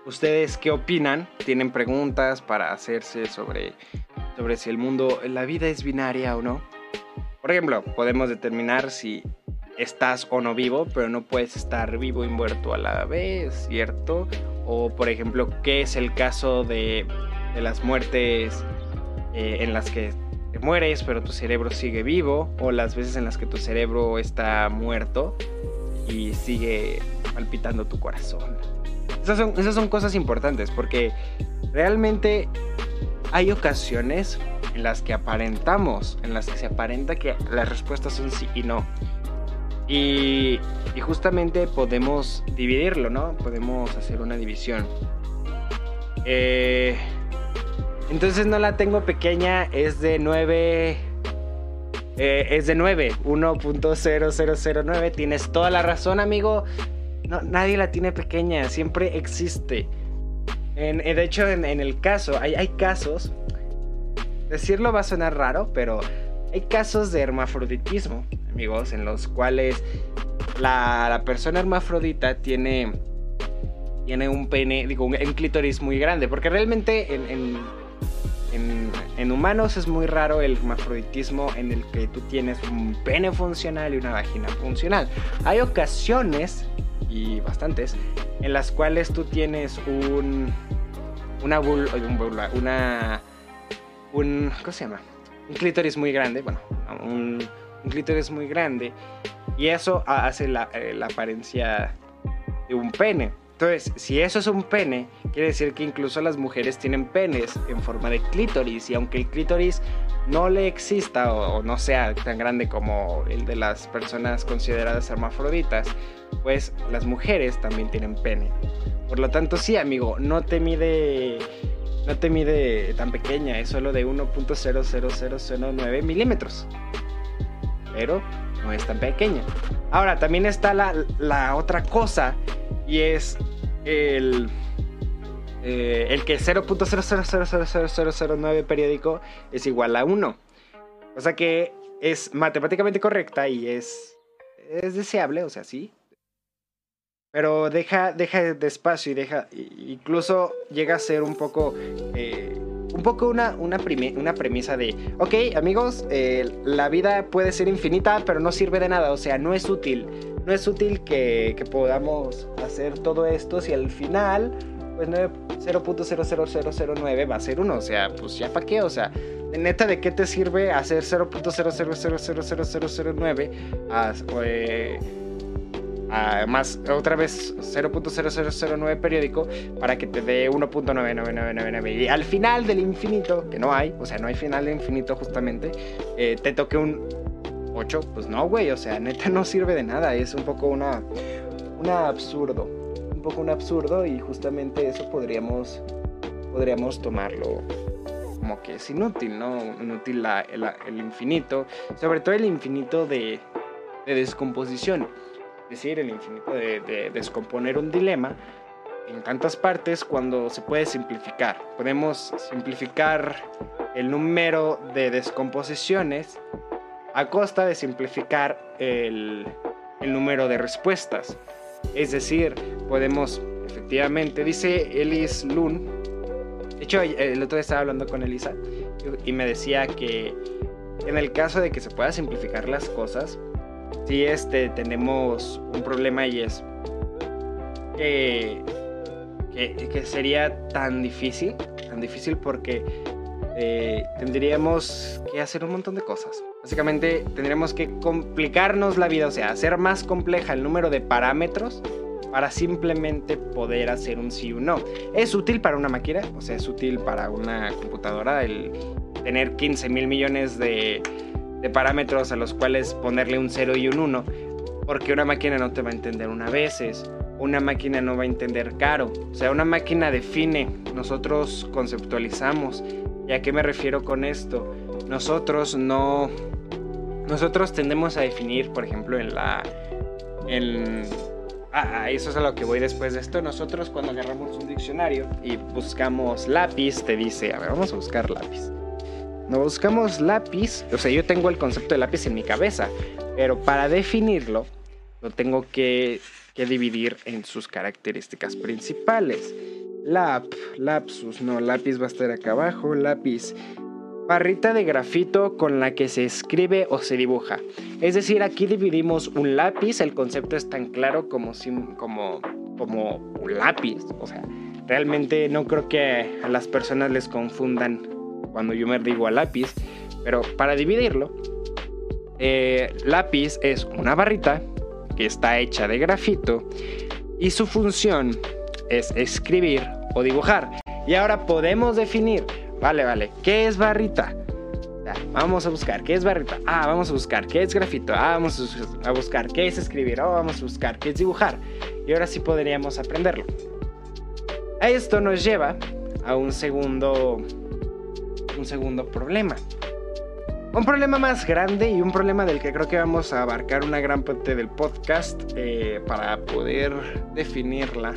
¿Ustedes qué opinan? ¿Tienen preguntas para hacerse sobre, sobre si el mundo, la vida es binaria o no? Por ejemplo, podemos determinar si estás o no vivo, pero no puedes estar vivo y muerto a la vez, ¿cierto? O por ejemplo, ¿qué es el caso de, las muertes eh, en las que te mueres, pero tu cerebro sigue vivo? O las veces en las que tu cerebro está muerto y sigue palpitando tu corazón. Esas son, esas son cosas importantes porque realmente hay ocasiones en las que aparentamos, en las que se aparenta que las respuestas son sí y no. Y, justamente podemos dividirlo, ¿no? Podemos hacer una división. Eh, Entonces no la tengo pequeña, es de 9... Eh, es de 9, 1.0009. Tienes toda la razón, amigo. Nadie la tiene pequeña, siempre existe. En, eh, de hecho, en, el caso, hay, hay casos, decirlo va a sonar raro, pero hay casos de hermafroditismo, amigos, en los cuales la, persona hermafrodita tiene, tiene un pene, digo, un, clítoris muy grande, porque realmente en, en, humanos es muy raro el hermafroditismo en el que tú tienes un pene funcional y una vagina funcional. Hay ocasiones, y bastantes, en las cuales tú tienes un, una una, una, un, ¿cómo se llama? Un clítoris muy grande, bueno, un, un clítoris muy grande y eso hace eh, la, apariencia de un pene. Entonces, si eso es un pene, quiere decir que incluso las mujeres tienen penes en forma de clítoris. Y aunque el clítoris no le exista o, no sea tan grande como el de las personas consideradas hermafroditas, pues las mujeres también tienen pene. Por lo tanto, sí, amigo, no te mide no te mide tan pequeña, es solo de 1.00009 milímetros. Pero no es tan pequeña. Ahora, también está la, otra cosa y es el, eh, el que 0.0000009 periódico es igual a 1. O sea que es matemáticamente correcta y es, es deseable, o sea, sí. Pero deja, deja despacio y deja, incluso llega a ser un poco eh, un poco una, una, una premisa de, ok amigos, eh, la vida puede ser infinita, pero no sirve de nada, o sea, no es útil. No es útil que, que podamos hacer todo esto si al final, pues 0.00009 va a ser 1, o sea, pues ya para qué, o sea, neta, ¿de qué te sirve hacer 0.0000009? Eh, más otra vez 0.0009 periódico para que te dé 1.99999 y al final del infinito, que no hay, o sea, no hay final de infinito justamente, eh, te toque un 8, pues no, güey, o sea, neta no sirve de nada, es un poco una, una absurdo, un poco un absurdo y justamente eso podríamos, podríamos tomarlo como que es inútil, ¿no? Inútil el infinito, sobre todo el infinito de, de descomposición decir, el infinito de, descomponer un dilema en tantas partes cuando se puede simplificar. Podemos simplificar el número de descomposiciones a costa de simplificar el, el número de respuestas. Es decir, podemos efectivamente, dice Elis Lund, de hecho el otro día estaba hablando con Elisa y me decía que en el caso de que se pueda simplificar las cosas, sí este, tenemos un problema y es que, que, sería tan difícil, tan difícil porque eh, tendríamos que hacer un montón de cosas. Básicamente tendríamos que complicarnos la vida, o sea, hacer más compleja el número de parámetros para simplemente poder hacer un sí o no. Es útil para una máquina, o sea, es útil para una computadora el tener 15 mil millones de, de parámetros a los cuales ponerle un 0 y un 1, porque una máquina no te va a entender una veces, una máquina no va a entender caro, o sea, una máquina define, nosotros conceptualizamos. ¿Y a qué me refiero con esto? Nosotros no... Nosotros tendemos a definir, por ejemplo, en la... En, Ah, eso es a lo que voy después de esto. Nosotros cuando agarramos un diccionario y buscamos lápiz, te dice, a ver, vamos a buscar lápiz. No buscamos lápiz, o sea, yo tengo el concepto de lápiz en mi cabeza, pero para definirlo lo tengo que, dividir en sus características principales. Lap, lapsus, no, lápiz va a estar acá abajo, lápiz. Barrita de grafito con la que se escribe o se dibuja. Es decir, aquí dividimos un lápiz, el concepto es tan claro como, como, como un lápiz. O sea, realmente no creo que a las personas les confundan cuando yo me digo a lápiz, pero para dividirlo, eh, lápiz es una barrita que está hecha de grafito y su función es escribir o dibujar. Y ahora podemos definir, vale, vale, ¿qué es barrita? vamos a buscar qué es barrita. Ah, vamos a buscar qué es grafito. Ah, vamos a buscar qué es escribir. Oh, vamos a buscar qué es dibujar. Y ahora sí podríamos aprenderlo. Esto nos lleva a un segundo un segundo problema. Un problema más grande y un problema del que creo que vamos a abarcar una gran parte del podcast eh, para poder definirla.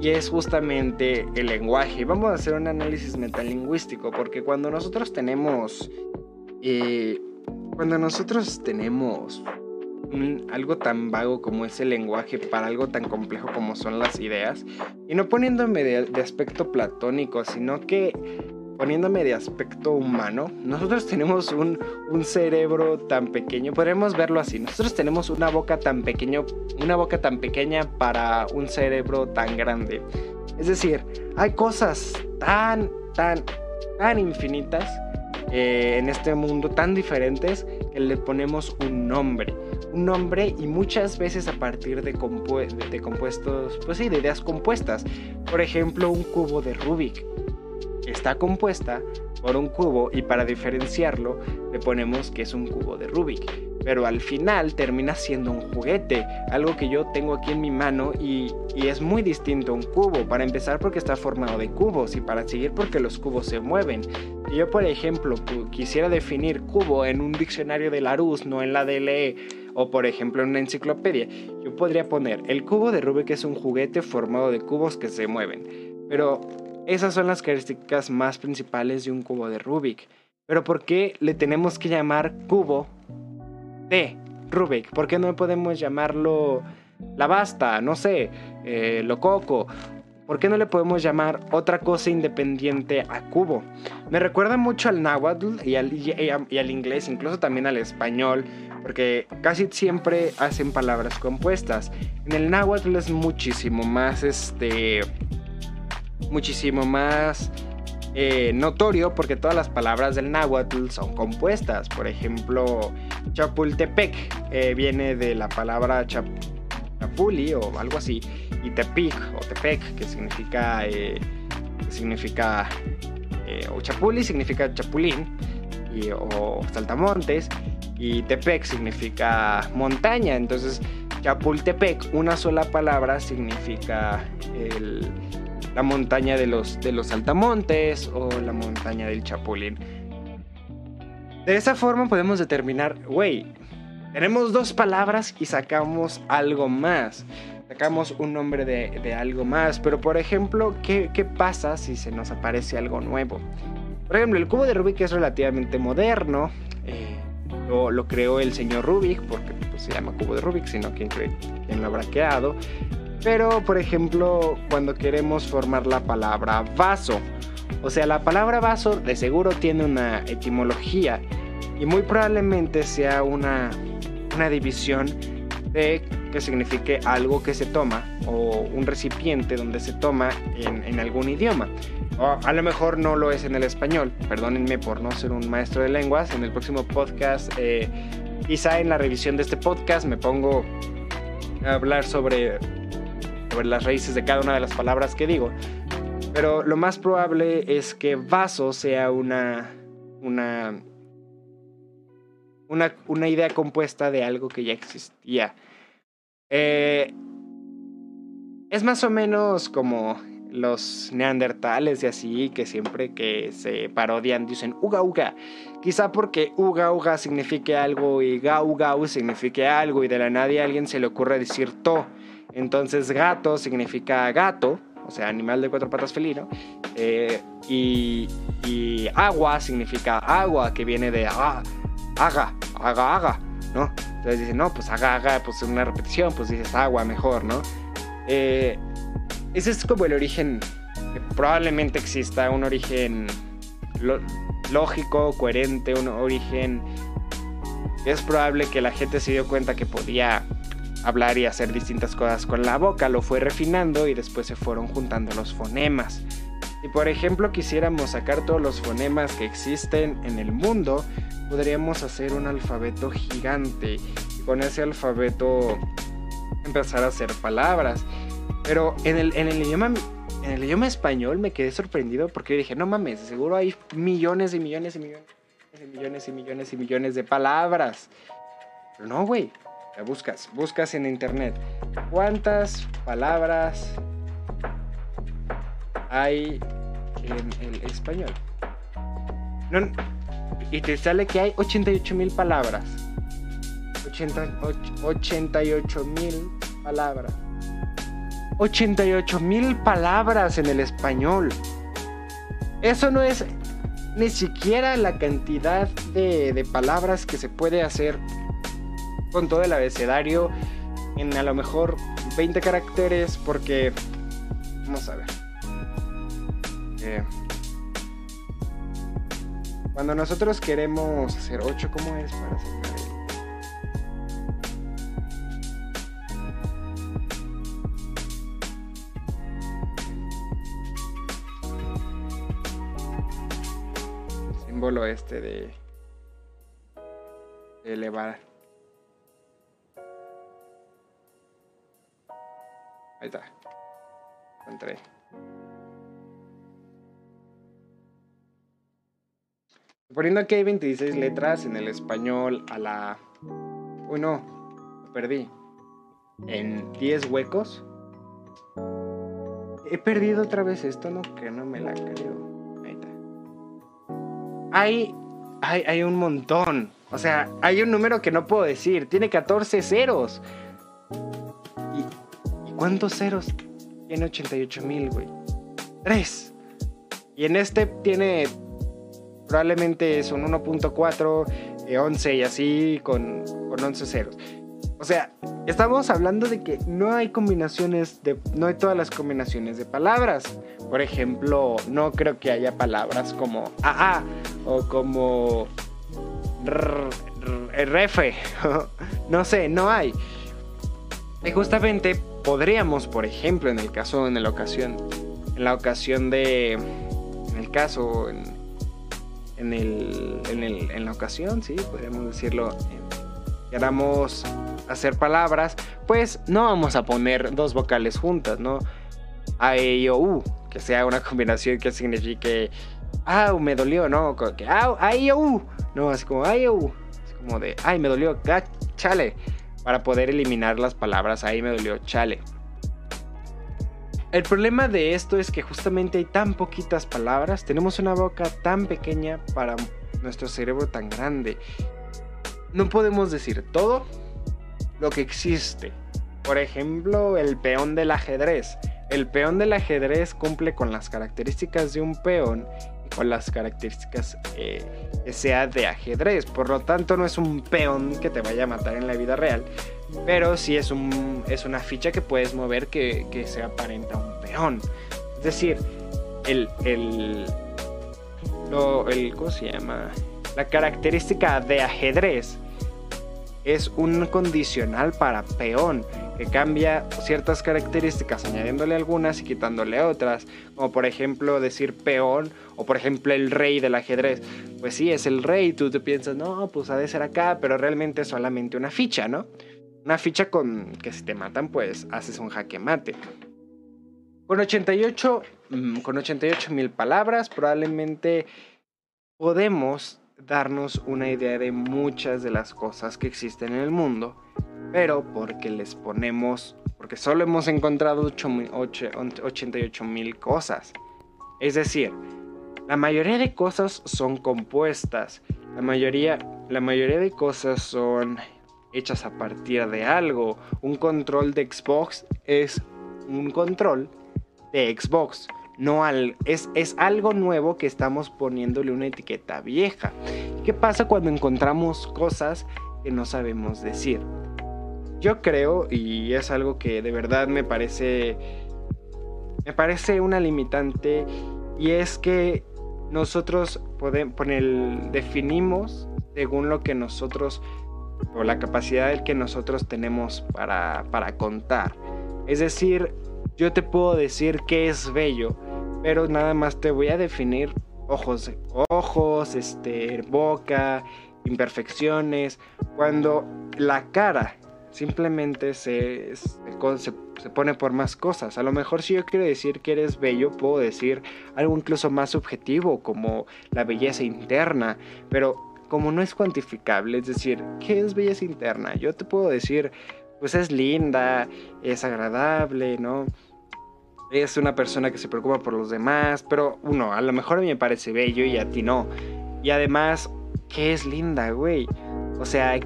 Y es justamente el lenguaje. Vamos a hacer un análisis metalingüístico porque cuando nosotros tenemos... Eh, cuando nosotros tenemos algo tan vago como es el lenguaje para algo tan complejo como son las ideas, y no poniéndome de aspecto platónico, sino que poniéndome de aspecto humano, nosotros tenemos un, cerebro tan pequeño, podemos verlo así, nosotros tenemos una boca tan pequeño, una boca tan pequeña para un cerebro tan grande. Es decir, hay cosas tan, tan, tan infinitas eh, en este mundo, tan diferentes, que le ponemos un nombre. Un nombre y muchas veces a partir de, de compuestos, pues sí, de ideas compuestas. Por ejemplo, un cubo de Rubik está compuesta por un cubo y para diferenciarlo le ponemos que es un cubo de Rubik. Pero al final termina siendo un juguete, algo que yo tengo aquí en mi mano y, es muy distinto a un cubo. Para empezar porque está formado de cubos y para seguir porque los cubos se mueven. Si yo por ejemplo quisiera definir cubo en un diccionario de Larousse, no en la DLE, o por ejemplo en una enciclopedia, yo podría poner el cubo de Rubik es un juguete formado de cubos que se mueven. Pero esas son las características más principales de un cubo de Rubik. Pero ¿por qué le tenemos que llamar cubo de Rubik? ¿Por qué no podemos llamarlo la basta? No sé, eh, lo coco. ¿Por qué no le podemos llamar otra cosa independiente a cubo? Me recuerda mucho al náhuatl y al, y al inglés, incluso también al español, porque casi siempre hacen palabras compuestas. En el náhuatl es muchísimo más este muchísimo más eh, notorio porque todas las palabras del náhuatl son compuestas. Por ejemplo, Chapultepec eh, viene de la palabra chapuli o algo así, y Tepic o Tepec, que significa, eh, significa o Chapuli significa chapulín, y, o saltamontes, y Tepec significa montaña. Entonces, Chapultepec, una sola palabra, significa el la montaña de los, de los altamontes o la montaña del Chapulín. De esa forma podemos determinar, güey, tenemos dos palabras y sacamos algo más. Sacamos un nombre de, algo más. Pero por ejemplo, ¿qué, pasa si se nos aparece algo nuevo? Por ejemplo, el cubo de Rubik es relativamente moderno. Eh, lo, creó el señor Rubik, porque pues, se llama cubo de Rubik, sino quien lo habrá creado. Pero, por ejemplo, cuando queremos formar la palabra vaso, o sea, la palabra vaso de seguro tiene una etimología y muy probablemente sea una, división de que signifique algo que se toma o un recipiente donde se toma en, algún idioma. A lo mejor no lo es en el español. Perdónenme por no ser un maestro de lenguas. En el próximo podcast, eh, quizá en la revisión de este podcast, me pongo a hablar sobre sobre las raíces de cada una de las palabras que digo. Pero lo más probable es que vaso sea una, una, una, idea compuesta de algo que ya existía. Eh, es más o menos como los neandertales y así, que siempre que se parodian dicen uga uga. Quizá porque uga uga signifique algo y gau gau signifique algo y de la nadie a alguien se le ocurre decir to. Entonces gato significa gato, o sea, animal de cuatro patas felino. Eh, y, agua significa agua, que viene de aga, haga, haga, haga, ¿no? Entonces dicen, no, pues haga, haga, pues una repetición, pues dices agua mejor, ¿no? Eh, ese es como el origen, probablemente exista un origen lógico, coherente, un origen... Es probable que la gente se dio cuenta que podía hablar y hacer distintas cosas con la boca, lo fue refinando y después se fueron juntando los fonemas. Si por ejemplo quisiéramos sacar todos los fonemas que existen en el mundo, podríamos hacer un alfabeto gigante y con ese alfabeto empezar a hacer palabras. Pero en el, en el idioma en el idioma español me quedé sorprendido porque dije, no mames, seguro hay millones y millones y millones y millones y millones y millones de palabras. Pero no, güey buscas, buscas en internet. ¿Cuántas palabras hay en el español? y te sale que hay 88 mil palabras. 88 mil palabras. 88 mil palabras en el español. Eso no es ni siquiera la cantidad de, de, palabras que se puede hacer con todo el abecedario en a lo mejor 20 caracteres porque... Vamos a ver. Eh, cuando nosotros queremos hacer 8, ¿cómo es para sacar el... símbolo este de, de elevar. Ahí está. Entré. Poniendo que hay 26 letras en el español a la... Uy, no, lo perdí. En 10 huecos. He perdido otra vez esto, ¿no? Que no me la creo. Ahí está. Hay, hay, hay un montón. O sea, hay un número que no puedo decir. Tiene 14 ceros. ¿Y, ¿y cuántos ceros? Tiene 88 mil, güey. Tres. Y en este tiene probablemente son 1.4, 11 eh, y así con, con 11 ceros. O sea, estamos hablando de que no hay combinaciones de. No hay todas las combinaciones de palabras. Por ejemplo, no creo que haya palabras como AA o como. RF. [laughs] no sé, no hay. Y justamente podríamos, por ejemplo, en el caso, en la ocasión. En la ocasión de. En el caso. En, en, el, en, la ocasión, sí, podríamos decirlo, queramos hacer palabras, pues no vamos a poner dos vocales juntas, ¿no? A, E, O, U, que sea una [laughs] combinación que signifique, ah, me dolió, ¿no? Que, ah, A, E, O, U, no, así como, A, E, U, así como de, ay, me dolió, chale, para poder eliminar las palabras, ahí me dolió, chale. El problema de esto es que justamente hay tan poquitas palabras, tenemos una boca tan pequeña para nuestro cerebro tan grande. No podemos decir todo lo que existe. Por ejemplo, el peón del ajedrez. El peón del ajedrez cumple con las características de un peón y con las características eh, que sea de ajedrez. Por lo tanto, no es un peón que te vaya a matar en la vida real, pero sí es, un, es una ficha que puedes mover que, que se aparenta un peón. Es decir, el, el, lo, el, ¿cómo se llama? La característica de ajedrez es un condicional para peón que cambia ciertas características añadiéndole algunas y quitándole otras, como por ejemplo decir peón o por ejemplo el rey del ajedrez. Pues sí, es el rey, tú te piensas, no, pues ha de ser acá, pero realmente es solamente una ficha, ¿no? Una ficha con que si te matan, pues haces un jaque mate. Con 88, mm, con 88 mil palabras, probablemente podemos darnos una idea de muchas de las cosas que existen en el mundo, pero porque les ponemos, porque solo hemos encontrado 88 mil cosas. Es decir, la mayoría de cosas son compuestas, la mayoría, la mayoría de cosas son hechas a partir de algo. Un control de Xbox es un control de Xbox. No es, es algo nuevo que estamos poniéndole una etiqueta vieja. ¿Qué pasa cuando encontramos cosas que no sabemos decir? Yo creo, y es algo que de verdad me parece. Me parece una limitante. Y es que nosotros podemos, definimos según lo que nosotros o la capacidad que nosotros tenemos para, para contar. Es decir, yo te puedo decir que es bello, pero nada más te voy a definir ojos, ojos, este, boca, imperfecciones, cuando la cara simplemente se, se, se, pone por más cosas. A lo mejor si yo quiero decir que eres bello, puedo decir algo incluso más subjetivo, como la belleza interna, pero como no es cuantificable, es decir, ¿qué es belleza interna? Yo te puedo decir, pues es linda, es agradable, ¿no? Es una persona que se preocupa por los demás, pero uno, a lo mejor a mí me parece bello y a ti no. Y además, ¿qué es linda, güey? O sea,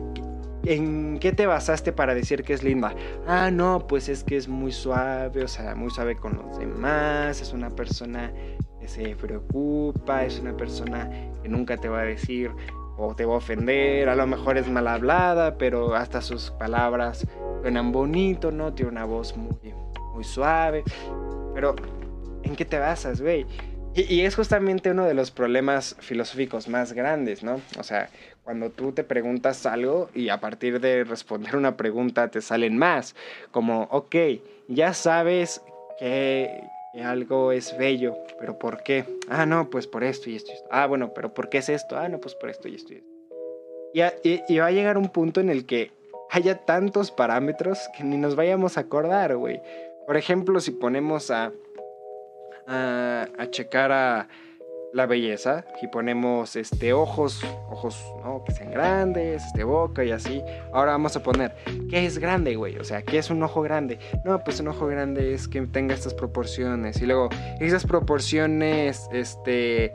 ¿en qué te basaste para decir que es linda? Ah, no, pues es que es muy suave, o sea, muy suave con los demás, es una persona que se preocupa, es una persona que nunca te va a decir o te va a ofender, a lo mejor es mal hablada, pero hasta sus palabras suenan bonito, ¿no? Tiene una voz muy, muy suave, pero ¿en qué te basas, güey? Y, es justamente uno de los problemas filosóficos más grandes, ¿no? O sea, cuando tú te preguntas algo y a partir de responder una pregunta te salen más, como, ok, ya sabes que, algo es bello, pero ¿por qué? Ah, no, pues por esto y esto y esto. Ah, bueno, pero ¿por qué es esto? Ah, no, pues por esto y esto y esto. Y, y va a llegar un punto en el que haya tantos parámetros que ni nos vayamos a acordar, güey. Por ejemplo, si ponemos a a, checar a la belleza y ponemos este ojos, ojos, ¿no? Que sean grandes, este boca y así. Ahora vamos a poner, ¿qué es grande, güey? O sea, ¿qué es un ojo grande? No, pues un ojo grande es que tenga estas proporciones y luego esas proporciones, este,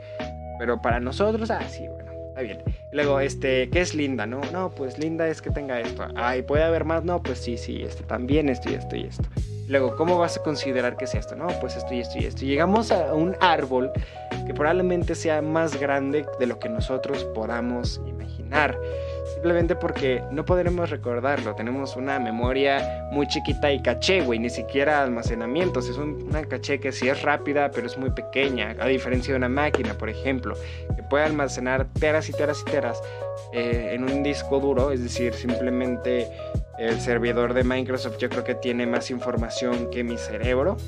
pero para nosotros, ah, sí, bueno, está bien. luego, este, ¿qué es linda? No, no, pues linda es que tenga esto. Ay, ¿puede haber más? No, pues sí, sí, esto también, esto y esto y esto. Luego, ¿cómo vas a considerar que es esto? No, pues esto y esto y esto. Llegamos a un árbol que probablemente sea más grande de lo que nosotros podamos imaginar. Simplemente porque no podremos recordarlo. Tenemos una memoria muy chiquita y caché, güey. Ni siquiera almacenamientos. Es una caché que sí es rápida, pero es muy pequeña. A diferencia de una máquina, por ejemplo, que puede almacenar teras y teras y teras eh, en un disco duro. Es decir, simplemente el servidor de Microsoft yo creo que tiene más información que mi cerebro.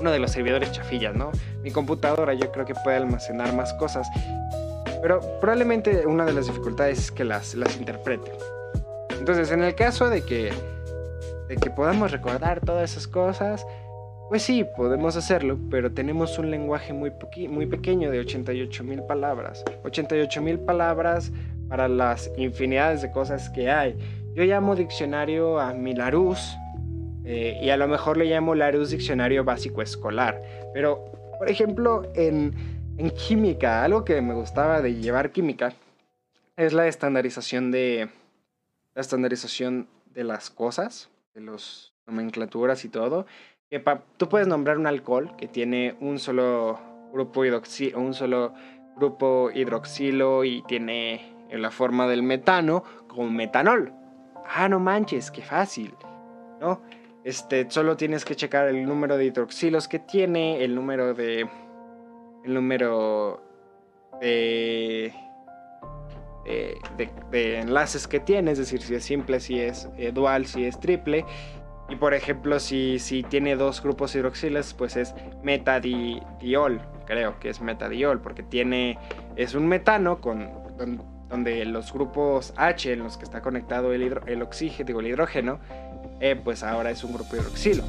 Uno de los servidores chafillas, ¿no? Mi computadora yo creo que puede almacenar más cosas. Pero probablemente una de las dificultades es que las, las interprete. Entonces, en el caso de que, de que podamos recordar todas esas cosas, pues sí, podemos hacerlo, pero tenemos un lenguaje muy, muy pequeño de 88 mil palabras. 88 mil palabras para las infinidades de cosas que hay. Yo llamo diccionario a mi Larousse eh, y a lo mejor le llamo Larousse Diccionario Básico Escolar. Pero, por ejemplo, en, en química, algo que me gustaba de llevar química es la estandarización de la estandarización de las cosas, de las nomenclaturas y todo. Que tú puedes nombrar un alcohol que tiene un solo grupo hidroxilo, un solo grupo hidroxilo y tiene la forma del metano como metanol ah, no manches, qué fácil, ¿no? Este, solo tienes que checar el número de hidroxilos que tiene, el número de, el número de, de, enlaces que tiene, es decir, si es simple, si es eh, dual, si es triple. Y por ejemplo, si, si tiene dos grupos hidroxiles, pues es metadiol, creo que es metadiol, porque tiene, es un metano con, donde los grupos H en los que está conectado el, el oxígeno, digo, el hidrógeno, eh, pues ahora es un grupo hidroxilo.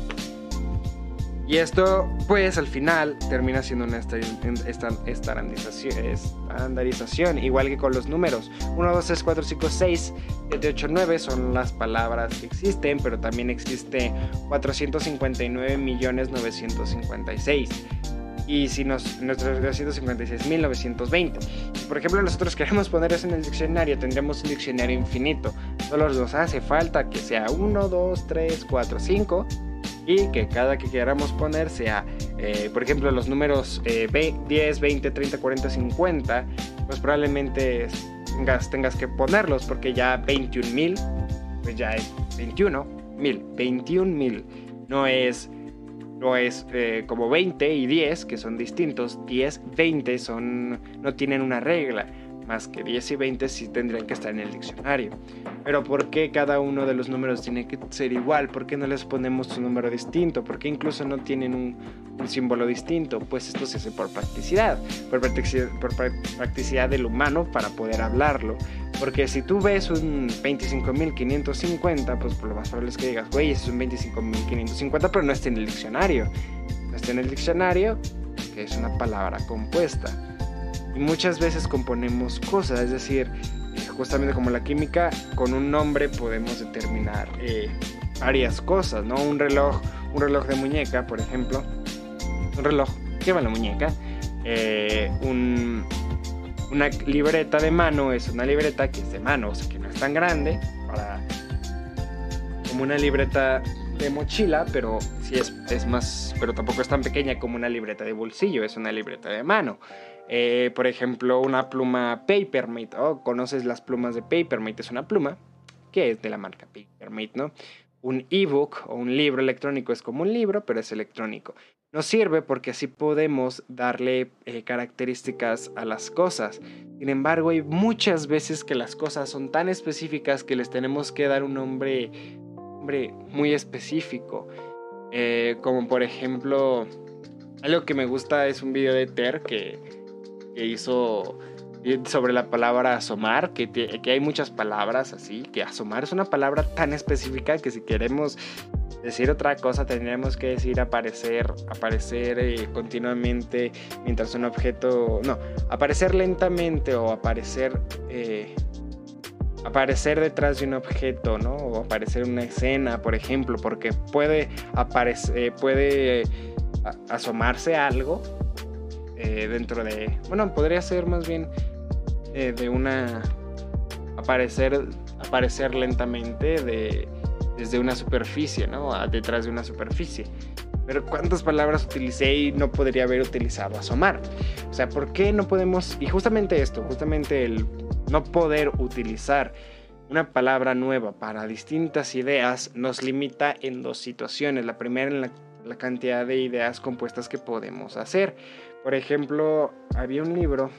Y esto, pues al final termina siendo una estandarización, igual que con los números. 1, 2, 3, 4, 5, 6, 7, 8, 9 son las palabras que existen, pero también existe 459.956 y si nos, nuestros 256.920. Por ejemplo, nosotros queremos poner eso en el diccionario, tendremos un diccionario infinito. Solo nos hace falta que sea 1, 2, 3, 4, 5 y que cada que queramos poner sea, eh, por ejemplo, los números 10, 20, 30, 40, 50, pues probablemente tengas, tengas que ponerlos porque ya 21.000, pues ya es 21 mil, 21 mil, no es no es eh, como 20 y 10, que son distintos. 10, 20 son, no tienen una regla. Más que 10 y 20 sí tendrían que estar en el diccionario. Pero ¿por qué cada uno de los números tiene que ser igual? ¿Por qué no les ponemos un número distinto? ¿Por qué incluso no tienen un, un símbolo distinto? Pues esto se hace por practicidad. Por practicidad, por practicidad del humano para poder hablarlo. Porque si tú ves un 25.550, pues por lo más probable es que digas, güey, es un 25.550, pero no está en el diccionario. No está en el diccionario, que es una palabra compuesta. Y muchas veces componemos cosas, es decir, eh, justamente como la química, con un nombre podemos determinar eh, varias cosas, ¿no? Un reloj, un reloj de muñeca, por ejemplo. Un reloj que va la muñeca. Eh, un Una libreta de mano es una libreta que es de mano, o sea que no es tan grande, para como una libreta de mochila, pero sí es, es más, pero tampoco es tan pequeña como una libreta de bolsillo, es una libreta de mano. Eh, por ejemplo, una pluma Papermate. Oh, ¿Conoces las plumas de Papermate? Es una pluma que es de la marca Papermate, ¿no? Un ebook o un libro electrónico es como un libro, pero es electrónico. Nos sirve porque así podemos darle eh, características a las cosas. Sin embargo, hay muchas veces que las cosas son tan específicas que les tenemos que dar un nombre, nombre muy específico. Eh, como por ejemplo, algo que me gusta es un video de Ter que, que hizo sobre la palabra asomar, que, que hay muchas palabras así, que asomar es una palabra tan específica que si queremos decir otra cosa tendríamos que decir aparecer, aparecer eh, continuamente mientras un objeto, no, aparecer lentamente o aparecer, eh, aparecer detrás de un objeto, ¿no? O aparecer una escena, por ejemplo, porque puede aparecer, eh, puede asomarse algo dentro de, bueno, podría ser más bien de una aparecer, aparecer lentamente de desde una superficie, ¿no? Detrás de una superficie. Pero ¿cuántas palabras utilicé y no podría haber utilizado asomar? O sea, ¿por qué no podemos, y justamente esto, justamente el no poder utilizar una palabra nueva para distintas ideas nos limita en dos situaciones. La primera en la, la, cantidad de ideas compuestas que podemos hacer. Por ejemplo, había un libro,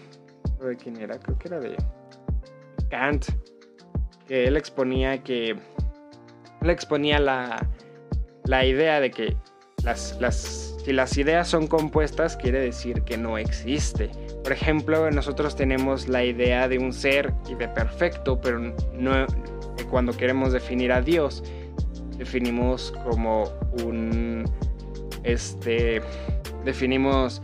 ¿de quién era? Creo que era de Kant, que él exponía que le exponía la, la idea de que las, las, si las ideas son compuestas quiere decir que no existe. Por ejemplo, nosotros tenemos la idea de un ser y de perfecto, pero no, cuando queremos definir a Dios, definimos como un, este, definimos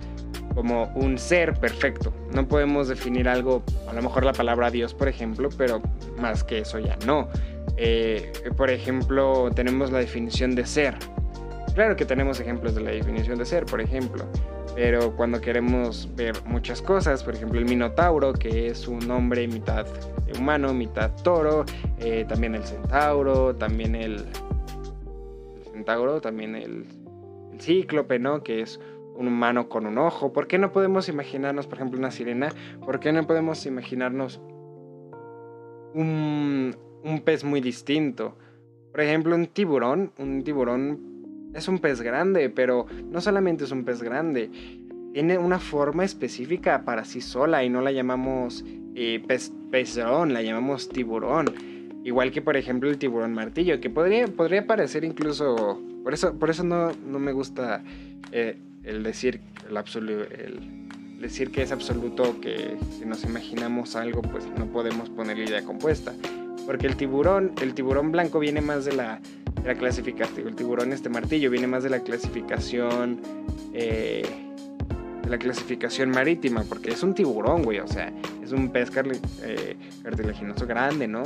como un ser perfecto. No podemos definir algo, a lo mejor la palabra Dios, por ejemplo, pero más que eso ya no. Eh, por ejemplo, tenemos la definición de ser. Claro que tenemos ejemplos de la definición de ser, por ejemplo, pero cuando queremos ver muchas cosas, por ejemplo el Minotauro, que es un hombre mitad humano, mitad toro, eh, también el Centauro, también el, Centauro, también el, el Cíclope, ¿no? Que es un humano con un ojo. ¿Por qué no podemos imaginarnos, por ejemplo, una sirena? ¿Por qué no podemos imaginarnos un, un pez muy distinto. Por ejemplo, un tiburón, un tiburón es un pez grande, pero no solamente es un pez grande, tiene una forma específica para sí sola y no la llamamos eh, pez, pezón, la llamamos tiburón. Igual que por ejemplo el tiburón martillo, que podría, podría parecer incluso... Por eso, por eso no, no me gusta eh, el decir el, el decir que es absoluto, que si nos imaginamos algo, pues no podemos poner idea compuesta. Porque el tiburón, el tiburón blanco viene más de la, la clasificación, el tiburón este martillo viene más de la clasificación, eh, la clasificación marítima, porque es un tiburón, güey, o sea, es un pez eh, cartilaginoso grande, ¿no?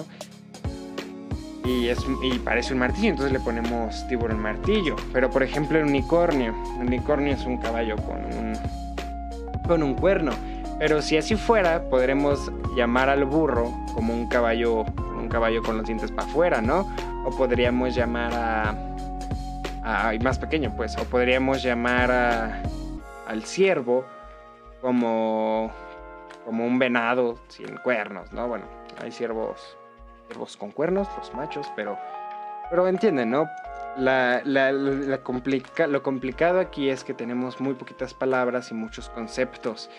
Y, es, y parece un martillo, entonces le ponemos tiburón martillo. Pero por ejemplo el unicornio, el unicornio es un caballo con un, con un cuerno. Pero si así fuera, podremos llamar al burro como un caballo caballo con los dientes para afuera, ¿no? O podríamos llamar a, a, más pequeño, pues, o podríamos llamar a, al ciervo como, como un venado sin cuernos, ¿no? Bueno, hay ciervos, ciervos con cuernos, los machos, pero, pero entienden, ¿no? La, la, la complica, lo complicado aquí es que tenemos muy poquitas palabras y muchos conceptos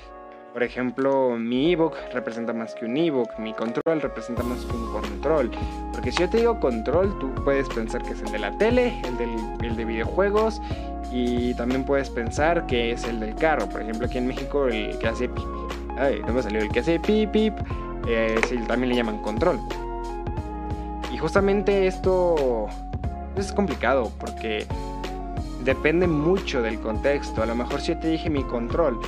por ejemplo, mi ebook representa más que un ebook, mi control representa más que un control. Porque si yo te digo control, tú puedes pensar que es el de la tele, el, del, de videojuegos, y también puedes pensar que es el del carro. Por ejemplo, aquí en México, el que hace pip, ay, no me salió, el que hace pip, pip, eh, también le llaman control. Y justamente esto es complicado porque depende mucho del contexto. A lo mejor si yo te dije mi control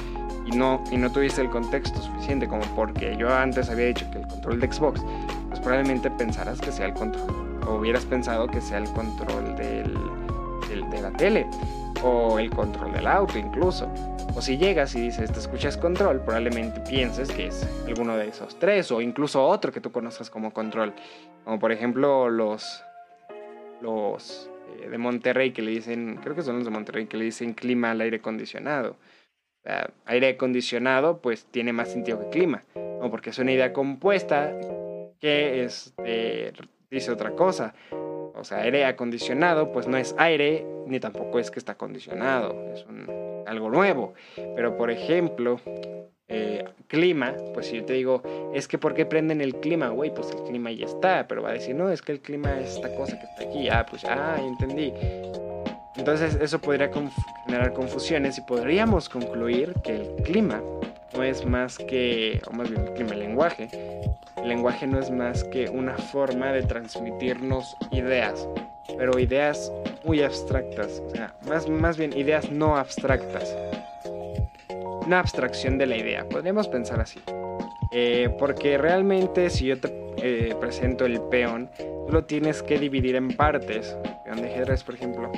y no, y no tuviste el contexto suficiente como porque yo antes había dicho que el control de Xbox, pues probablemente pensarás que sea el control, o hubieras pensado que sea el control del, de la tele. O el control del auto incluso. O si llegas y dices, te escuchas control, probablemente pienses que es alguno de esos tres o incluso otro que tú conozcas como control. Como por ejemplo los, los eh, de Monterrey que le dicen, creo que son los de Monterrey que le dicen clima al aire acondicionado. aire acondicionado pues tiene más sentido que clima, ¿no? porque es una idea compuesta que este, dice otra cosa. O sea, aire acondicionado, pues no es aire, ni tampoco es que está acondicionado, es algo nuevo. Pero por ejemplo, eh, clima, pues si yo te digo, es que ¿por qué prenden el clima? Güey, pues el clima ya está, pero va a decir, no, es que el clima es esta cosa que está aquí. Ah, pues, ah, entendí. Entonces eso podría generar confusiones y podríamos concluir que el clima no es más que, o más bien el clima, el lenguaje, el lenguaje no es más que una forma de transmitirnos ideas, pero ideas muy abstractas, o sea, más, más bien ideas no abstractas. Una abstracción de la idea, podríamos pensar así. Eh, porque realmente si yo te eh, presento el peón, tú lo tienes que dividir en partes. peón de ajedrez, por ejemplo,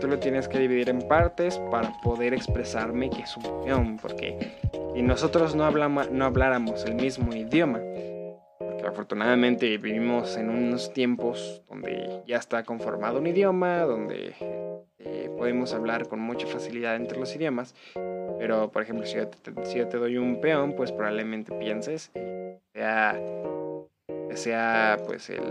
tú lo, tienes que dividir en partes para poder expresarme que es un peón. Porque si nosotros no, hablamos, no habláramos el mismo idioma, afortunadamente vivimos en unos tiempos donde ya está conformado un idioma, donde eh, podemos hablar con mucha facilidad entre los idiomas. Pero, por ejemplo, si yo te, doy un peón, pues probablemente pienses sea, que sea pues el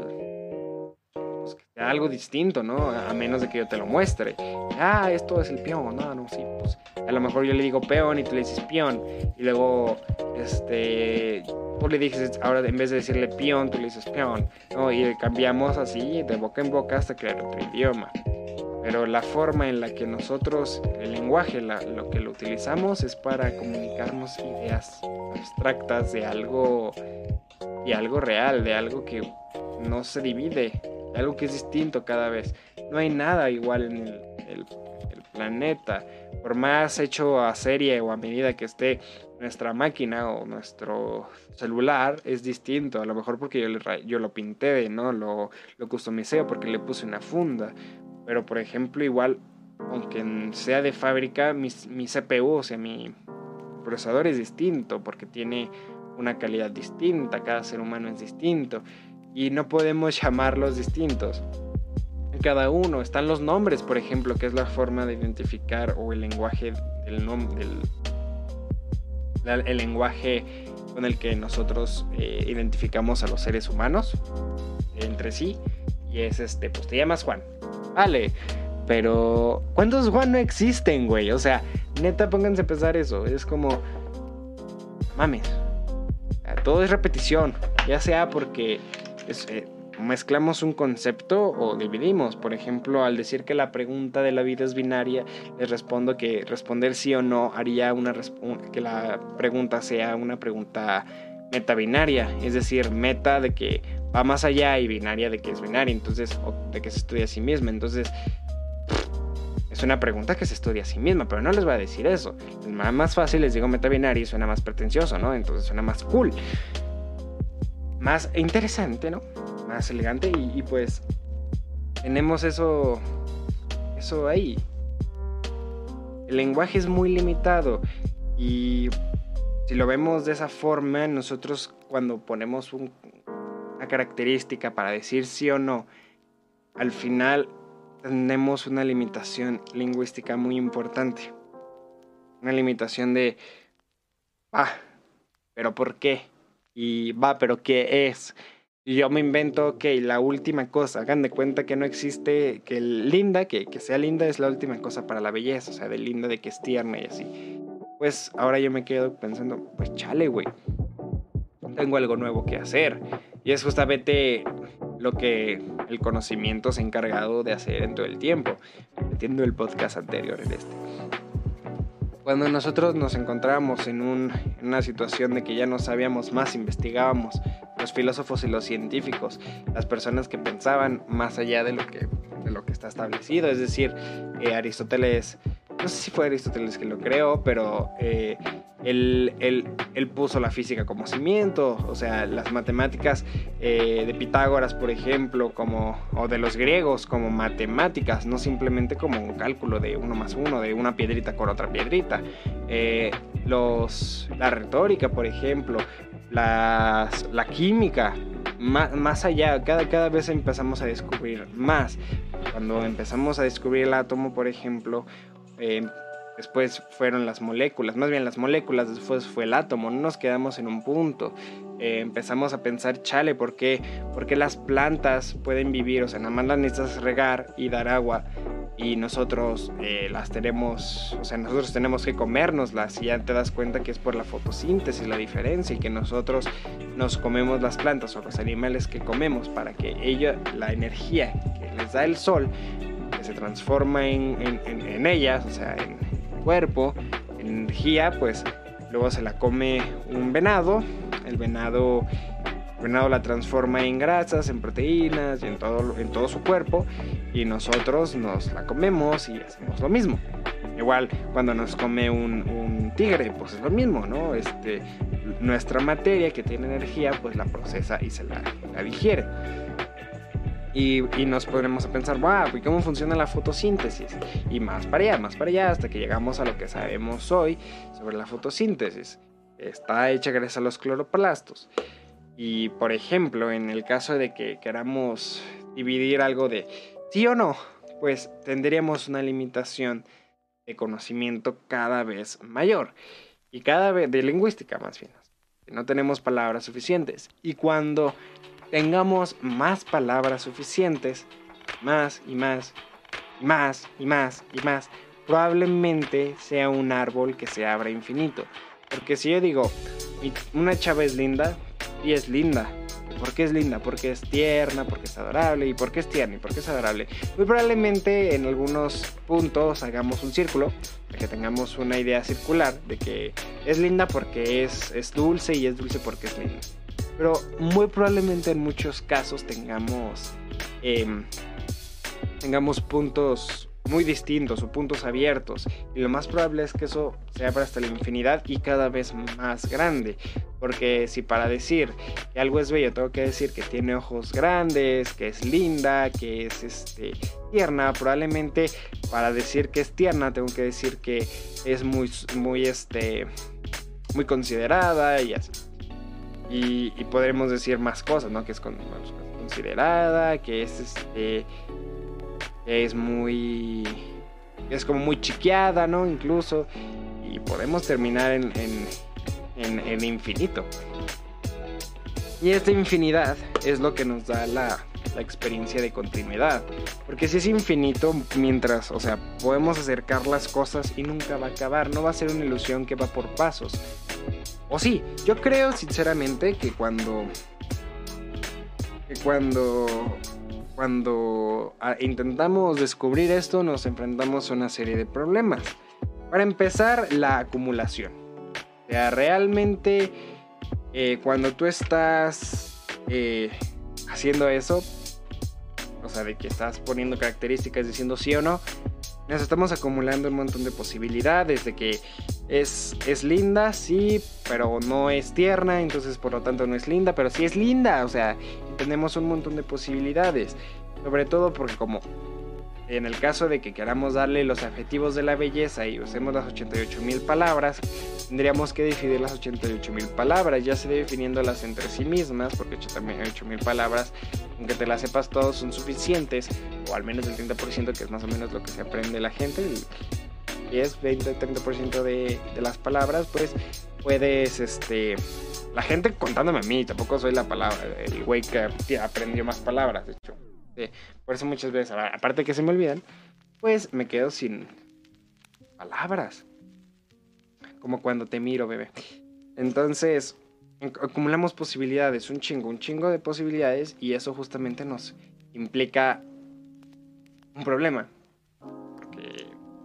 pues, algo distinto, ¿no? A menos de que yo te lo muestre. Ah, esto es el peón, no, no, sí, pues a lo mejor yo le digo peón y tú le dices peón y luego este tú le dices, ahora en vez de decirle peón, tú le dices peón, ¿no? Y cambiamos así de boca en boca hasta crear otro idioma. Pero la forma en la que nosotros, el lenguaje, lo que lo utilizamos es para comunicarnos ideas abstractas de algo y algo real, de algo que no se divide, de algo que es distinto cada vez. No hay nada igual en el, planeta. Por más hecho a serie o a medida que esté nuestra máquina o nuestro celular es distinto. A lo mejor porque yo, lo pinté, ¿no? Lo, lo customicé porque le puse una funda. Pero por ejemplo, igual, aunque sea de fábrica, mi, mi CPU, o sea, mi procesador es distinto porque tiene una calidad distinta. Cada ser humano es distinto. Y no podemos [laughs] llamarlos distintos cada uno. Están los nombres, por ejemplo, que es la forma de identificar o el lenguaje del nombre, el lenguaje con el que nosotros eh, identificamos a los seres humanos entre sí. Y es este, pues te llamas Juan. Vale. Pero, ¿cuántos Juan no existen, güey? O sea, neta, pónganse a pensar eso. Es como, mames. Todo es repetición. Ya sea porque eh, mezclamos un concepto o dividimos. Por ejemplo, al decir que la pregunta de la vida es binaria, les respondo que responder sí o no haría una que la pregunta sea una pregunta metabinaria, es decir, meta de que va más allá y binaria de que es binaria, entonces, o de que se estudia a sí misma. Entonces, es una pregunta que se estudia a sí misma, pero no les voy a decir eso. Es más fácil les digo metabinaria y suena más pretencioso, ¿no? Entonces suena más cool. Más interesante, ¿no? más elegante y, pues tenemos eso, eso ahí. El lenguaje es muy limitado y si lo vemos de esa forma, nosotros cuando ponemos una característica para decir sí o no, al final tenemos una limitación lingüística muy importante. Una limitación de, ah, pero ¿por qué? Y va, pero ¿qué es? Y yo me invento, ok, la última cosa, hagan de cuenta que no existe, que linda, que, que sea linda es la última cosa para la belleza, o sea, de linda, de que es tierna y así. Pues ahora yo me quedo pensando, pues chale, güey, tengo algo nuevo que hacer. Y es justamente lo que el conocimiento se ha encargado de hacer en todo el tiempo, metiendo el podcast anterior en este. Cuando nosotros nos encontramos en, una situación de que ya no sabíamos más, investigábamos, los filósofos y los científicos, las personas que pensaban más allá de lo que, de lo que está establecido, es decir, eh, Aristóteles, no sé si fue Aristóteles que lo creó, pero eh, él, él, puso la física como cimiento, o sea, las matemáticas eh, de Pitágoras, por ejemplo, como, o de los griegos, como matemáticas, no simplemente como un cálculo de uno más uno, de una piedrita con otra piedrita. Eh, los, la retórica, por ejemplo, las, la química, más, más, allá, cada, cada vez empezamos a descubrir más. Cuando empezamos a descubrir el átomo, por ejemplo, eh, Después fueron las moléculas, más bien las moléculas, después fue el átomo, no nos quedamos en un punto. Eh, empezamos a pensar, chale, ¿por qué? ¿por qué las plantas pueden vivir? O sea, nada más las necesitas regar y dar agua y nosotros eh, las tenemos, o sea, nosotros tenemos que comérnoslas y ya te das cuenta que es por la fotosíntesis la diferencia y que nosotros nos comemos las plantas o los animales que comemos para que ella, la energía que les da el sol, que se transforma en, en, en ellas, o sea, en, cuerpo, energía, pues luego se la come un venado, el venado, venado la transforma en grasas, en proteínas y en todo, en todo su cuerpo y nosotros nos la comemos y hacemos lo mismo. Igual cuando nos come un, tigre, pues es lo mismo, ¿no? Este, nuestra materia que tiene energía, pues la procesa y se la, la digiere. Y, nos ponemos a pensar, wow, ¿y cómo funciona la fotosíntesis? Y más para allá, más para allá, hasta que llegamos a lo que sabemos hoy sobre la fotosíntesis. Está hecha gracias a los cloroplastos. Y por ejemplo, en el caso de que queramos dividir algo de sí o no, pues tendríamos una limitación de conocimiento cada vez mayor. Y cada vez, de lingüística más bien. No tenemos palabras suficientes. Y cuando tengamos más palabras suficientes, más y más, y más y más y más, probablemente sea un árbol que se abra infinito. Porque si yo digo, una chava es linda, y es linda. ¿Por qué es linda? Porque es tierna, porque es adorable. ¿Y por qué es tierna? ¿Y por qué es adorable? Muy probablemente en algunos puntos hagamos un círculo, para que tengamos una idea circular de que es linda porque es, es dulce y es dulce porque es linda. Pero muy probablemente en muchos casos tengamos, em, tengamos puntos muy distintos o puntos abiertos. Y lo más probable es que eso se abra hasta la infinidad y cada vez más grande. Porque si para decir que algo es bello tengo que decir que tiene ojos grandes, que es linda, que es este, tierna, probablemente para decir que es tierna tengo que decir que es muy, muy, este, muy considerada y así. Y, podremos decir más cosas, ¿no? Que es considerada, que es este. Que es muy. es como muy chiqueada, ¿no? Incluso. Y podemos terminar en, en, en, infinito. Y esta infinidad es lo que nos da la, la experiencia de continuidad. Porque si es infinito, mientras, o sea, podemos acercar las cosas y nunca va a acabar, no va a ser una ilusión que va por pasos. O sí, yo creo sinceramente que cuando. Que cuando. Cuando ah, intentamos descubrir esto, nos enfrentamos a una serie de problemas. Para empezar, la acumulación. O sea, realmente. Eh, cuando tú estás eh, haciendo eso, o sea, de que estás poniendo características diciendo sí o no, nos estamos acumulando un montón de posibilidades de que es, es linda, sí, pero no es tierna, entonces por lo tanto no es linda, pero sí es linda, o sea, tenemos un montón de posibilidades, sobre todo porque como en el caso de que queramos darle los adjetivos de la belleza y usemos las 88.000 palabras, tendríamos que dividir las 88.000 palabras, ya sea definiéndolas entre sí mismas, porque 88.000 palabras, aunque te las sepas todos, son suficientes, o al menos el 30%, que es más o menos lo que se aprende la gente, 10, 20, 30% de, de las palabras, pues puedes, este, la gente contándome a mí, tampoco soy la palabra, el güey que aprendió más palabras, de hecho. por eso muchas veces, aparte que se me olvidan, pues me quedo sin palabras. Como cuando te miro, bebé. Entonces, acumulamos posibilidades, un chingo, un chingo de posibilidades y eso justamente nos implica un problema.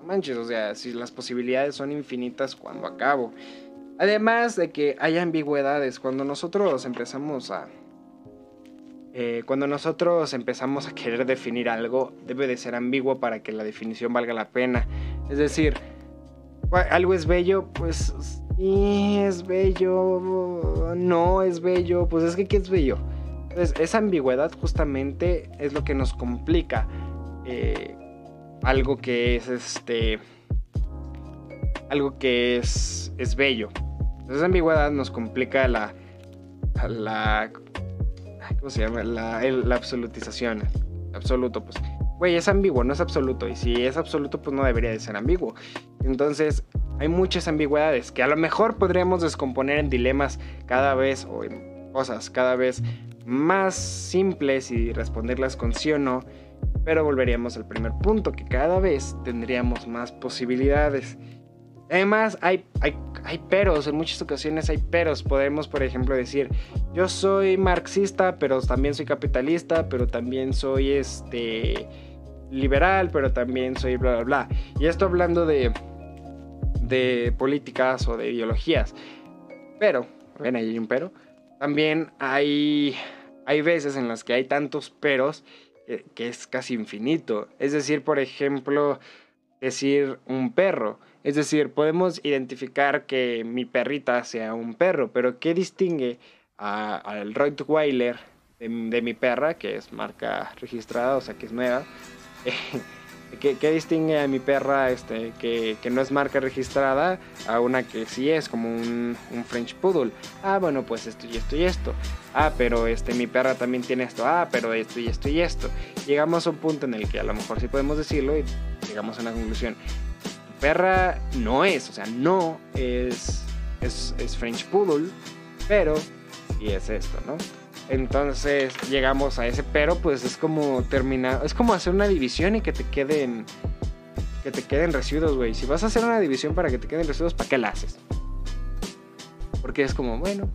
Manches, o sea, si las posibilidades son infinitas cuando acabo. Además de que hay ambigüedades, cuando nosotros empezamos a... Eh, cuando nosotros empezamos a querer definir algo, debe de ser ambiguo para que la definición valga la pena. Es decir, algo es bello, pues Y es bello, no es bello, pues es que ¿qué es bello? Entonces, esa ambigüedad justamente es lo que nos complica eh, algo que es este algo que es, es bello. Esa ambigüedad nos complica la, la ¿cómo se llama? La, la absolutización. Absoluto, pues, güey, es ambiguo, no es absoluto. Y si es absoluto, pues no debería de ser ambiguo. Entonces, hay muchas ambigüedades que a lo mejor podríamos descomponer en dilemas cada vez o en cosas cada vez más simples y responderlas con sí o no. Pero volveríamos al primer punto, que cada vez tendríamos más posibilidades. Además, hay, hay, hay, peros, en muchas ocasiones hay peros. Podemos, por ejemplo, decir, yo soy marxista, pero también soy capitalista, pero también soy este liberal, pero también soy bla, bla, bla. Y esto hablando de, de políticas o de ideologías. Pero, ven, ahí hay un pero. También hay, hay veces en las que hay tantos peros que, que es casi infinito. Es decir, por ejemplo, decir un perro es decir, podemos identificar que mi perrita sea un perro, pero ¿qué distingue al Rottweiler de, de, mi perra, que es marca registrada, o sea, que es nueva? [laughs] ¿Qué, distingue a mi perra este, que, no es marca registrada a una que sí es, como un, French Poodle? Ah, bueno, pues esto y esto y esto. Ah, pero este, mi perra también tiene esto. Ah, pero esto y esto y esto. Llegamos a un punto en el que a lo mejor sí podemos decirlo y llegamos a una conclusión perra no es, o sea, no es, es, French Poodle, pero y es esto, ¿no? Entonces llegamos a ese pero, pues es como terminar, es como hacer una división y que te queden, que te queden residuos, güey. Si vas a hacer una división para que te queden residuos, ¿para qué la haces? Porque es como, bueno,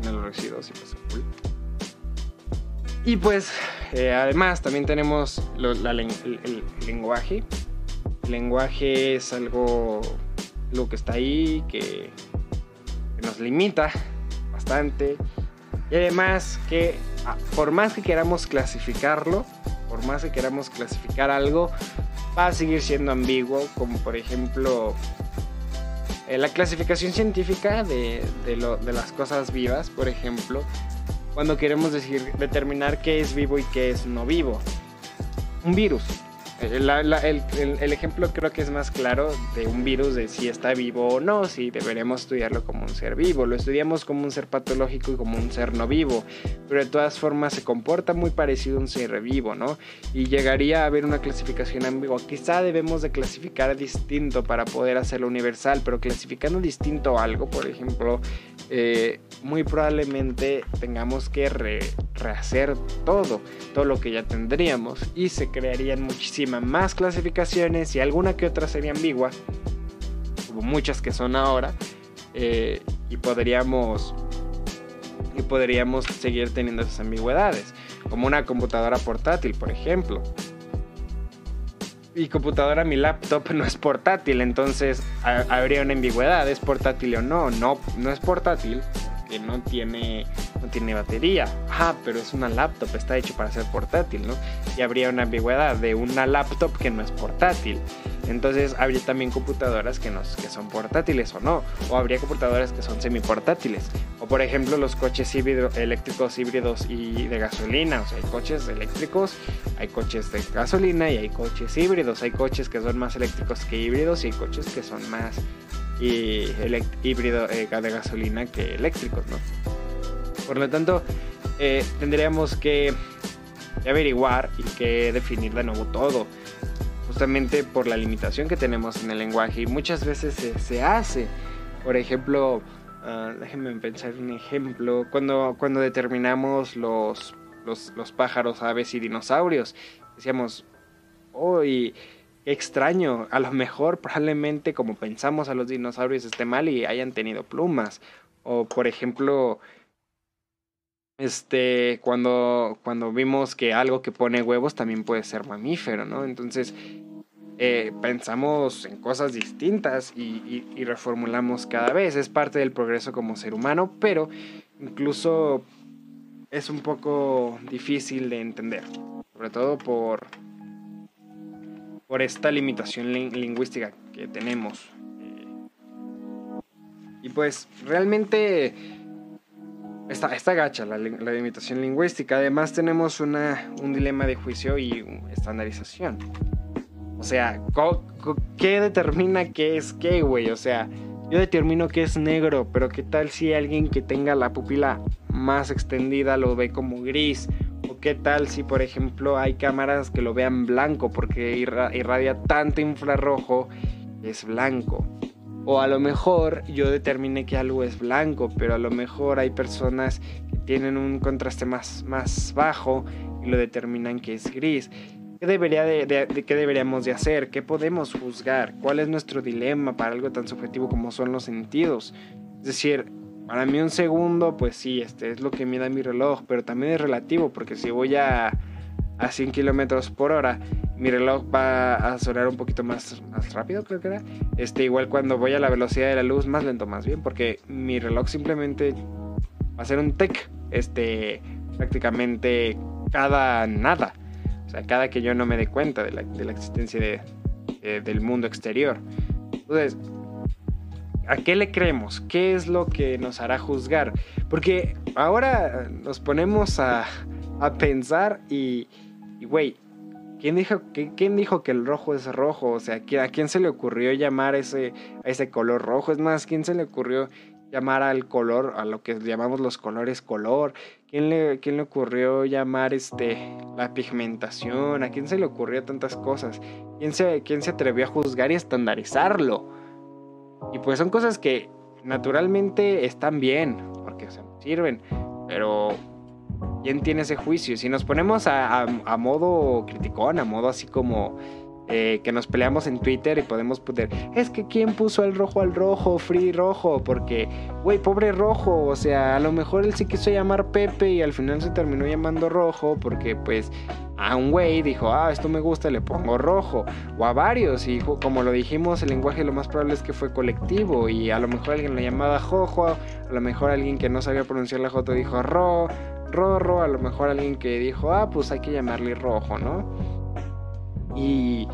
tiene los residuos y pues. Y pues, eh, además también tenemos el lenguaje lenguaje es algo, lo que está ahí, que, nos limita bastante. Y además que ah, por más que queramos clasificarlo, por más que queramos clasificar algo, va a seguir siendo ambiguo, como por ejemplo eh, la clasificación científica de, de, las cosas vivas, por ejemplo, cuando queremos decir, determinar qué es vivo y qué es no vivo. Un virus. El, ejemplo creo que es más claro de un virus de si está vivo o no, si deberemos estudiarlo como un ser vivo. Lo estudiamos como un ser patológico y como un ser no vivo, pero de todas formas se comporta muy parecido a un ser vivo, ¿no? Y llegaría a haber una clasificación ambigua. Quizá debemos de clasificar distinto para poder hacerlo universal, pero clasificando distinto algo, por ejemplo, eh, muy probablemente tengamos que rehacer todo, todo lo que ya tendríamos y se crearían muchísimas más clasificaciones y alguna que otra sería ambigua, como muchas que son ahora, eh, y podríamos y podríamos seguir teniendo esas ambigüedades, como una computadora portátil, por ejemplo y computadora, mi laptop no es portátil, entonces habría una ambigüedad, ¿es portátil o no? No, no es portátil, que no tiene, no tiene batería. Ah, pero es una laptop, está hecho para ser portátil, ¿no? Y habría una ambigüedad de una laptop que no es portátil. Entonces habría también computadoras que, nos, que son portátiles o no. O habría computadoras que son semiportátiles. O por ejemplo los coches eléctricos híbridos y de gasolina. O sea, hay coches eléctricos, hay coches de gasolina y hay coches híbridos. Hay coches que son más eléctricos que híbridos y hay coches que son más y híbrido eh, de gasolina que eléctricos, ¿no? Por lo tanto, eh, tendríamos que averiguar y que definir de nuevo todo, justamente por la limitación que tenemos en el lenguaje y muchas veces se, hace. Por ejemplo, uh, déjenme pensar un ejemplo, cuando, cuando determinamos los, los, pájaros, aves y dinosaurios, decíamos, hoy extraño. A lo mejor probablemente como pensamos a los dinosaurios esté mal y hayan tenido plumas. O por ejemplo, este, cuando, cuando vimos que algo que pone huevos también puede ser mamífero, ¿no? Entonces, eh, pensamos en cosas distintas y, y, reformulamos cada vez. Es parte del progreso como ser humano, pero incluso es un poco difícil de entender, sobre todo por por esta limitación lingüística que tenemos. Eh, Y pues realmente está, está gacha la, la limitación lingüística. Además tenemos una, un dilema de juicio y estandarización. O sea, ¿qué determina qué es qué, güey? O sea, yo determino que es negro, pero ¿qué tal si alguien que tenga la pupila más extendida lo ve como gris? ¿O qué tal si, por ejemplo, hay cámaras que lo vean blanco porque irradia tanto infrarrojo es blanco? O a lo mejor yo determine que algo es blanco, pero a lo mejor hay personas que tienen un contraste más, más bajo y lo determinan que es gris. ¿Qué, debería de, ¿Qué deberíamos de hacer? ¿Qué podemos juzgar? ¿Cuál es nuestro dilema para algo tan subjetivo como son los sentidos? Es decir, para mí un segundo, pues sí, este es lo que me da mi reloj, pero también es relativo, porque si voy a, a 100 kilómetros por hora, mi reloj va a sonar un poquito más, más rápido, creo que era. Este, igual cuando voy a la velocidad de la luz, más lento, más bien, porque mi reloj simplemente va a ser un tech, este, prácticamente cada nada. O sea, cada que yo no me dé cuenta de la, existencia de, del mundo exterior. Entonces, ¿a qué le creemos? ¿Qué es lo que nos hará juzgar? Porque ahora nos ponemos a, a pensar y, güey, ¿quién dijo, ¿quién dijo que el rojo es rojo? O sea, ¿a quién se le ocurrió llamar ese, a ese color rojo? Es más, ¿quién se le ocurrió llamar al color, a lo que llamamos los colores color? ¿Quién le, quién le ocurrió llamar este, la pigmentación? ¿A quién se le ocurrió tantas cosas? ¿Quién se, quién se atrevió a juzgar y estandarizarlo? Y pues son cosas que naturalmente están bien, porque se sirven, pero ¿quién tiene ese juicio? Si nos ponemos a, a, a modo criticón, a modo así como eh, que nos peleamos en Twitter y podemos poner, es que quién puso el rojo al rojo, free rojo, porque, güey, pobre rojo, o sea, a lo mejor él sí quiso llamar Pepe y al final se terminó llamando rojo porque pues a un güey dijo, ah, esto me gusta, le pongo rojo, o a varios, y como lo dijimos, el lenguaje lo más probable es que fue colectivo y a lo mejor alguien lo llamaba jojo, a lo mejor alguien que no sabía pronunciar la J dijo ro, ro, ro, a lo mejor alguien que dijo, ah, pues hay que llamarle rojo, ¿no? Y,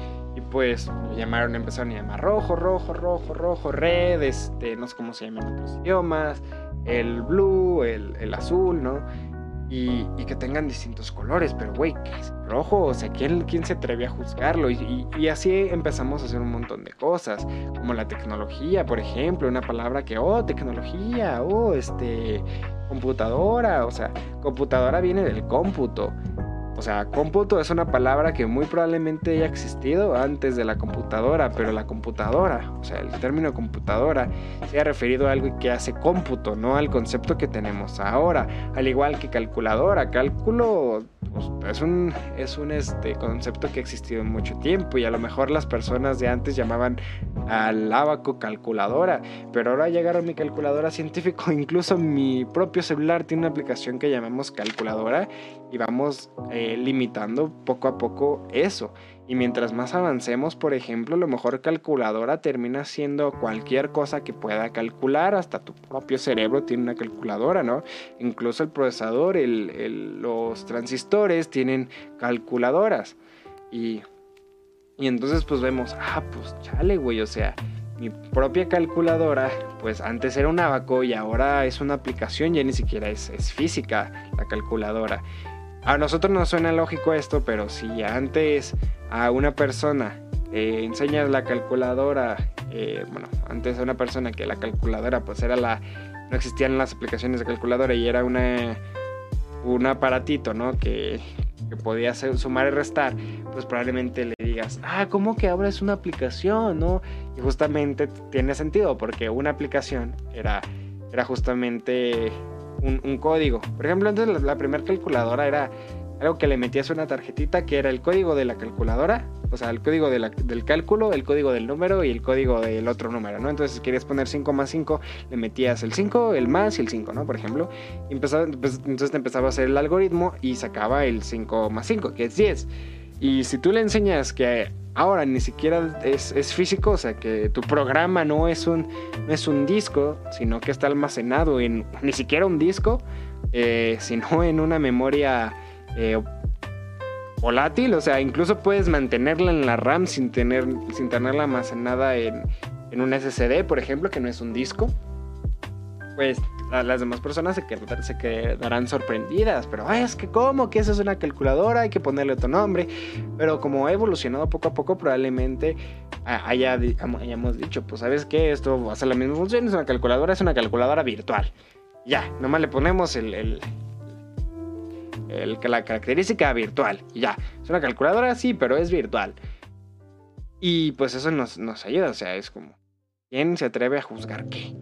pues llamaron, empezaron a llamar rojo, rojo, rojo, rojo, red, este, no sé cómo se llaman otros idiomas, el blue, el, azul, ¿no? Y, que tengan distintos colores, pero güey, ¿qué es rojo? O sea, ¿quién, quién se atreve a juzgarlo? Y, y, así empezamos a hacer un montón de cosas, como la tecnología, por ejemplo, una palabra que, oh, tecnología, oh, este, computadora, o sea, computadora viene del cómputo. O sea, cómputo es una palabra que muy probablemente haya existido antes de la computadora, pero la computadora, o sea, el término computadora, se ha referido a algo que hace cómputo, no al concepto que tenemos ahora. Al igual que calculadora, cálculo pues, es un, es un este, concepto que ha existido en mucho tiempo y a lo mejor las personas de antes llamaban al abaco calculadora, pero ahora llegaron mi calculadora científico, [laughs] incluso mi propio celular tiene una aplicación que llamamos calculadora y vamos eh, limitando poco a poco eso. Y mientras más avancemos, por ejemplo, lo mejor calculadora termina siendo cualquier cosa que pueda calcular, hasta tu propio cerebro tiene una calculadora, ¿no? Incluso el procesador, los transistores tienen calculadoras. Y, y entonces pues vemos, ah, pues chale, güey, o sea, mi propia calculadora, pues antes era un abaco y ahora es una aplicación, ya ni siquiera es, es física la calculadora. A nosotros nos suena lógico esto, pero si antes a una persona enseñas la calculadora, eh, bueno, antes a una persona que la calculadora pues era la, no existían las aplicaciones de calculadora y era una, un aparatito, ¿no? Que, que podía sumar y restar, pues probablemente le digas, ah, ¿cómo que ahora es una aplicación, no? Y justamente tiene sentido porque una aplicación era, era justamente un, código. Por ejemplo, antes la, primera calculadora era algo que le metías una tarjetita que era el código de la calculadora, o sea, el código del cálculo, el código del número y el código del otro número, ¿no? Entonces, querías poner 5 más 5, le metías el 5, el más y el 5, ¿no? Por ejemplo, empezaba, pues, entonces te empezaba a hacer el algoritmo y sacaba el 5 más 5, que es 10. Y si tú le enseñas que ahora ni siquiera es, físico, o sea que tu programa no es un, es un disco, sino que está almacenado en ni siquiera un disco, eh, sino [laughs] en una memoria eh, volátil, o sea, incluso puedes mantenerla en la RAM sin, tener, sin tenerla almacenada en, en un SSD, por ejemplo, que no es un disco. pues las demás personas se, quedarán sorprendidas. Pero es que cómo, que esa es una calculadora, hay que ponerle otro nombre. Pero como ha evolucionado poco a poco, probablemente haya, hayamos dicho, pues sabes que esto va a hacer la misma función, es una calculadora, es una calculadora virtual. Ya, nomás le ponemos el, el, la característica virtual. ya, es una calculadora, sí, pero es virtual. Y pues eso nos, nos ayuda, o sea, es como, ¿quién se atreve a juzgar qué?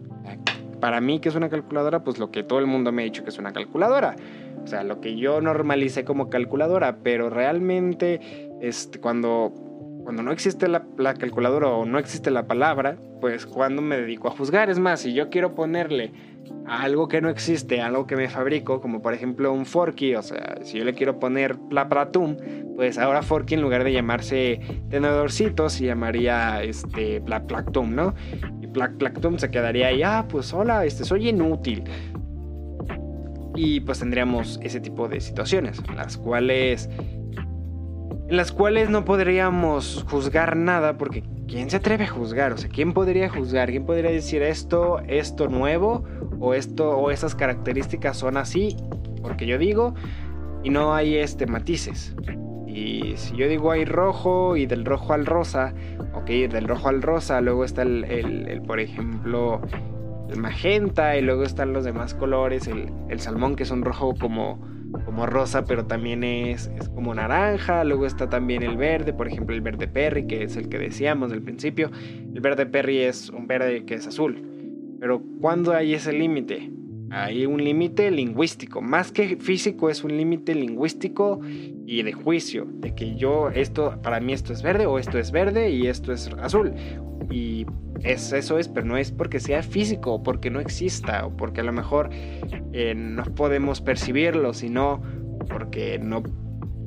Para mí, que es una calculadora? Pues lo que todo el mundo me ha dicho que es una calculadora. O sea, lo que yo normalicé como calculadora, pero realmente este, cuando cuando no existe la, calculadora o no existe la palabra, pues cuando me dedico a juzgar. Es más, si yo quiero ponerle algo que no existe, algo que me fabrico, como por ejemplo un forky, o sea, si yo le quiero poner plapratum, pues ahora forky en lugar de llamarse tenedorcito se llamaría este plaplactum, ¿no? Y plaplactum se quedaría ahí, ah, pues hola, este soy inútil. Y pues tendríamos ese tipo de situaciones, las cuales en las cuales no podríamos juzgar nada porque ¿quién se atreve a juzgar? O sea, ¿quién podría juzgar? ¿Quién podría decir esto, esto nuevo o esto o esas características son así? Porque yo digo y no hay este matices. Y si yo digo hay rojo y del rojo al rosa, ok, del rojo al rosa, luego está el, el, por ejemplo, el magenta y luego están los demás colores, el, el salmón que es un rojo como como rosa, pero también es, es, como naranja. Luego está también el verde, por ejemplo, el verde perry, que es el que decíamos al principio. El verde perry es un verde que es azul. Pero ¿cuándo hay ese límite? Hay un límite lingüístico, más que físico es un límite lingüístico y de juicio, de que yo esto, para mí esto es verde o esto es verde y esto es azul. Y es, eso es, pero no es porque sea físico, o porque no exista, o porque a lo mejor eh, no podemos percibirlo, sino porque no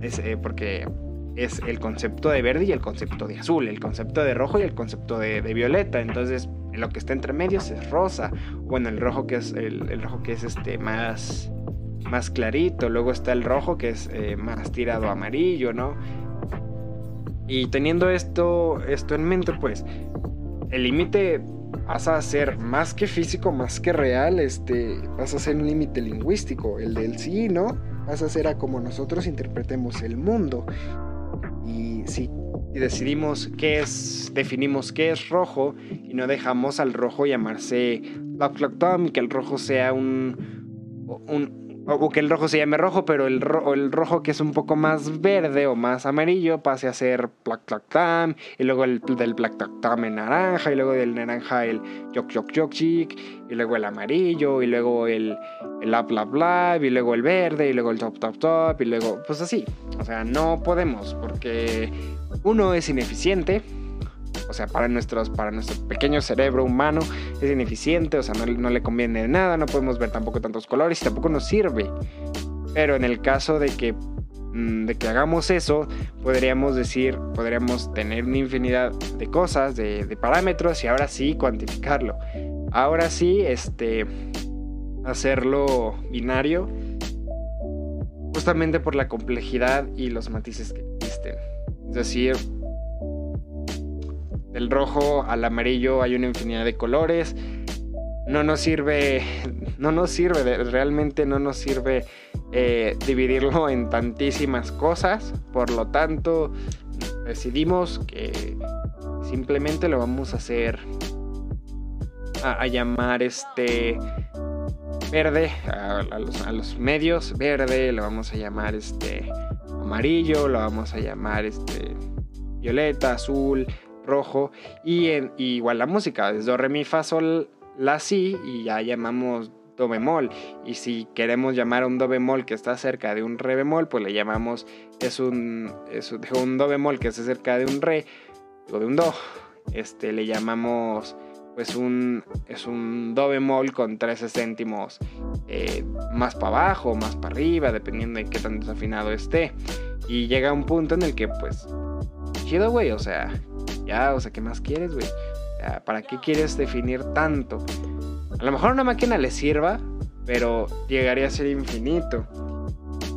es eh, porque es el concepto de verde y el concepto de azul, el concepto de rojo y el concepto de, violeta. Entonces, lo que está entre medios es rosa. Bueno, el rojo que es el, rojo que es este más más clarito. Luego está el rojo que es eh, más tirado a amarillo, ¿no? Y teniendo esto, esto en mente, pues el límite pasa a ser más que físico, más que real, este, pasa a ser un límite lingüístico, el del sí, ¿no? Pasa a ser a como nosotros interpretemos el mundo. Y si decidimos qué es, definimos qué es rojo y no dejamos al rojo llamarse Black Tom, que el rojo sea un, un o que el rojo se llame rojo, pero el, el rojo que es un poco más verde o más amarillo pase a ser Black Black Tam, y luego el del Black Tam en naranja, y luego del naranja el Yok Yok Yok Chick, y luego el amarillo, y luego el, el Bla Bla Bla, y luego el verde, y luego el Top Top Top, y luego, pues así. O sea, no podemos, porque uno es ineficiente, o sea, para, nuestros, para nuestro pequeño cerebro humano es ineficiente, o sea, no, le conviene nada, no podemos ver tampoco tantos colores y tampoco nos sirve. Pero en el caso de que, mm, de que hagamos eso, podríamos decir, podríamos tener una infinidad de cosas, de, de parámetros y ahora sí cuantificarlo. Ahora sí, este, hacerlo binario, justamente por la complejidad y los matices que existen. Es decir, del rojo al amarillo hay una infinidad de colores. No nos sirve, no nos sirve, realmente no nos sirve eh, dividirlo en tantísimas cosas. Por lo tanto, decidimos que simplemente lo vamos a hacer a, llamar este verde a, los, a, los, medios verde lo vamos a llamar este amarillo lo vamos a llamar este violeta azul rojo y, igual la música, es do, re, mi, fa, sol, la, si y ya llamamos do bemol. Y si queremos llamar a un do bemol que está cerca de un re bemol pues le llamamos es un, es un do bemol que está cerca de un re o de un do. Este le llamamos pues un es un do bemol con 13 céntimos eh, más para abajo más para arriba dependiendo de qué tan desafinado esté. Y llega un punto en el que pues chido güey o sea ya, o sea, ¿qué más quieres, güey? ¿Para qué quieres definir tanto? A lo mejor una máquina le sirva, pero llegaría a ser infinito.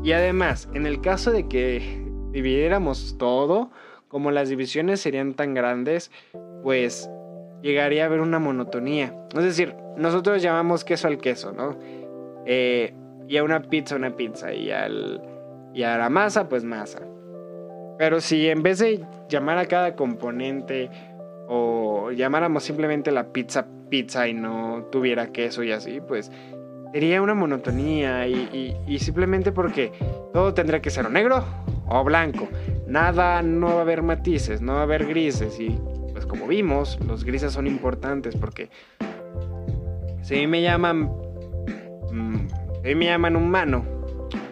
Y además, en el caso de que dividiéramos todo, como las divisiones serían tan grandes, pues llegaría a haber una monotonía. Es decir, nosotros llamamos queso al queso, ¿no? Eh, y a una pizza una pizza y, al, y a la masa pues masa. Pero si en vez de llamar a cada componente o llamáramos simplemente la pizza pizza y no tuviera queso y así, pues sería una monotonía y, simplemente porque todo tendría que ser o negro o blanco. Nada, no va a haber matices, no va a haber grises y pues como vimos, los grises son importantes porque si me llaman, mm, si me llaman humano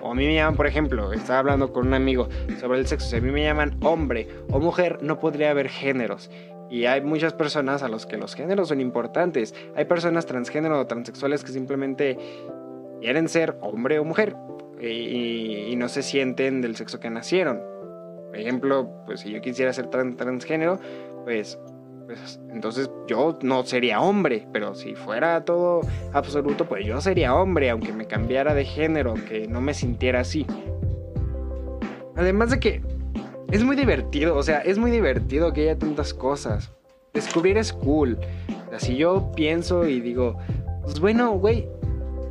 o a mí me llaman, por ejemplo, estaba hablando con un amigo sobre el sexo, si a mí me llaman hombre o mujer, no podría haber géneros. Y hay muchas personas a los que los géneros son importantes. Hay personas transgénero o transexuales que simplemente quieren ser hombre o mujer y, no se sienten del sexo que nacieron. Por ejemplo, pues si yo quisiera ser transgénero, pues, pues entonces yo no sería hombre, pero si fuera todo absoluto, pues yo sería hombre, aunque me cambiara de género, aunque no me sintiera así. Además de que es muy divertido, o sea, es muy divertido que haya tantas cosas. Descubrir es cool. Así yo pienso y digo, pues bueno, güey,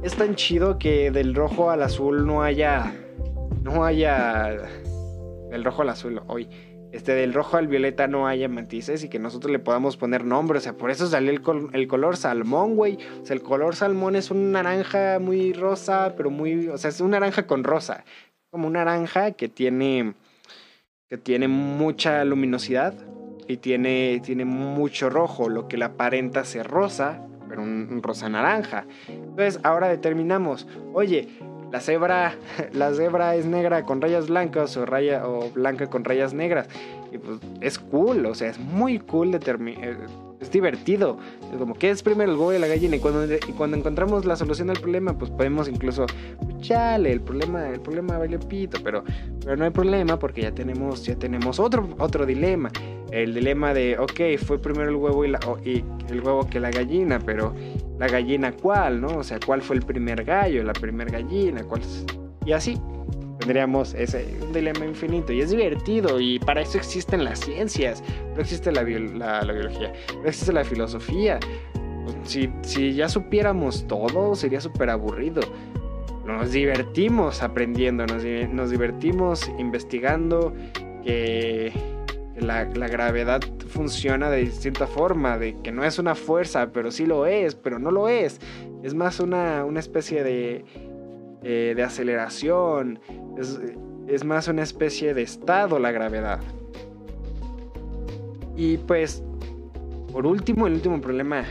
es tan chido que del rojo al azul no haya. No haya. Del rojo al azul, hoy. Este, del rojo al violeta no haya matices y que nosotros le podamos poner nombre. O sea, por eso salió el, el color salmón, güey. O sea, el color salmón es un naranja muy rosa, pero muy. O sea, es un naranja con rosa. Como un naranja que tiene que tiene mucha luminosidad y tiene, tiene mucho rojo, lo que le aparenta ser rosa, pero un, rosa naranja. Entonces ahora determinamos, oye, la cebra, la cebra es negra con rayas blancas o, raya, o blanca con rayas negras. Y pues es cool, o sea, es muy cool eh, es divertido. Es como, ¿qué es primero el huevo y la gallina? Y cuando, cuando encontramos la solución al problema, pues podemos incluso, chale, el problema, el problema vale pito, pero, pero no hay problema porque ya tenemos, ya tenemos otro, otro dilema. El dilema de, ok, fue primero el huevo y, la, y el huevo que la gallina, pero la gallina cuál, ¿no? O sea, ¿cuál fue el primer gallo, la primer gallina? ¿Cuál Y así tendríamos ese dilema infinito y es divertido y para eso existen las ciencias, no existe la, biología, no existe la filosofía. Si, si ya supiéramos todo sería súper aburrido. Nos divertimos aprendiendo, nos divertimos investigando que la, la, gravedad funciona de distinta forma, de que no es una fuerza, pero sí lo es, pero no lo es. Es más una, una especie de eh, de aceleración, es, más una especie de estado la gravedad. Y pues, por último, el último problema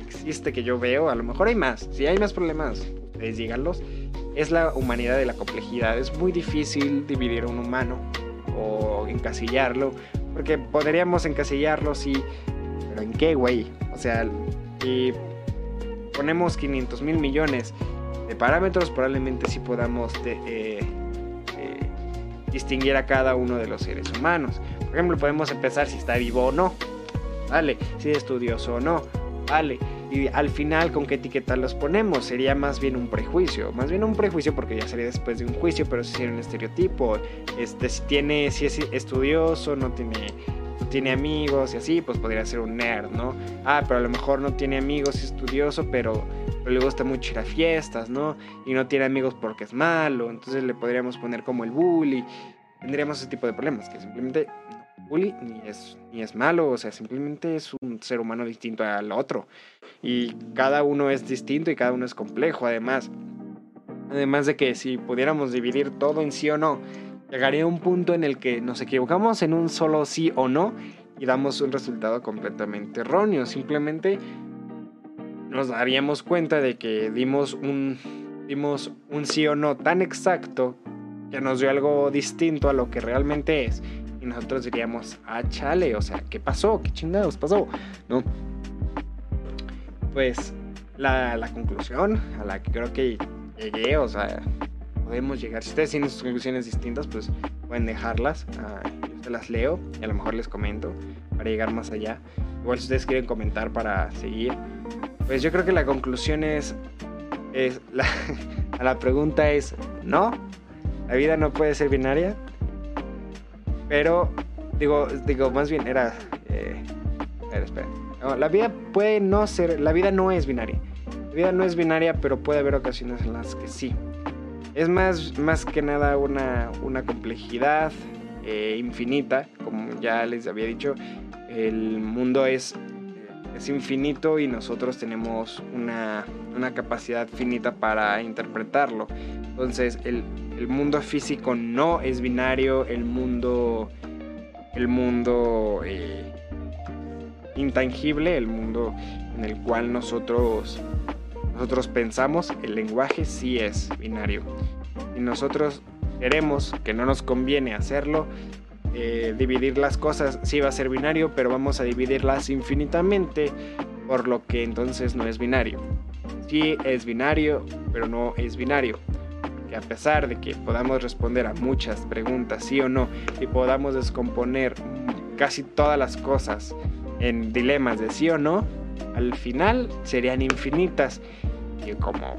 existe que yo veo, a lo mejor hay más, si hay más problemas, ustedes díganlos, es la humanidad de la complejidad. Es muy difícil dividir un humano o encasillarlo, porque podríamos encasillarlo si... ¿Pero en qué, güey? O sea, si ponemos 500 mil millones parámetros, probablemente sí podamos eh, eh, distinguir a cada uno de los seres humanos. Por ejemplo, podemos empezar si está vivo o no, ¿vale? Si es estudioso o no, ¿vale? Y al final, ¿con qué etiqueta los ponemos? Sería más bien un prejuicio. Más bien un prejuicio porque ya sería después de un juicio, pero si sería un estereotipo. Este, si, tiene, si es estudioso, no tiene tiene amigos y así, pues podría ser un nerd, ¿no? Ah, pero a lo mejor no tiene amigos, es estudioso, pero, le gusta mucho ir a fiestas, ¿no? Y no tiene amigos porque es malo, entonces le podríamos poner como el bully. Tendríamos ese tipo de problemas, que simplemente ni es, ni es malo, o sea, simplemente es un ser humano distinto al otro. Y cada uno es distinto y cada uno es complejo, además. Además de que si pudiéramos dividir todo en sí o no, llegaría a un punto en el que nos equivocamos en un solo sí o no y damos un resultado completamente erróneo. Simplemente nos daríamos cuenta de que dimos un, dimos un sí o no tan exacto que nos dio algo distinto a lo que realmente es. Y nosotros diríamos, ah, chale, o sea, ¿qué pasó? ¿Qué chingados pasó? ¿No? Pues la, la conclusión a la que creo que llegué, o sea, podemos llegar. Si ustedes tienen sus conclusiones distintas, pues pueden dejarlas. Uh, yo se las leo y a lo mejor les comento para llegar más allá. Igual si ustedes quieren comentar para seguir. Pues yo creo que la conclusión es, es [laughs] la, a la pregunta es no. La vida no puede ser binaria. Pero digo, digo más bien era... Eh, espera, espera. la vida puede no ser, la vida no es binaria. La vida no es binaria, pero puede haber ocasiones en las que sí. Es más, más que nada una, una complejidad eh, infinita, como ya les había dicho. El mundo es, es infinito y nosotros tenemos una, una capacidad finita para interpretarlo. Entonces, el, el mundo físico no es binario, el mundo, el mundo eh, intangible, el mundo en el cual nosotros, nosotros pensamos, el lenguaje sí es binario. Y nosotros queremos, que no nos conviene hacerlo, eh, dividir las cosas sí va a ser binario, pero vamos a dividirlas infinitamente, por lo que entonces no es binario. Sí es binario, pero no es binario a pesar de que podamos responder a muchas preguntas, sí o no, y podamos descomponer casi todas las cosas en dilemas de sí o no, al final serían infinitas. Y como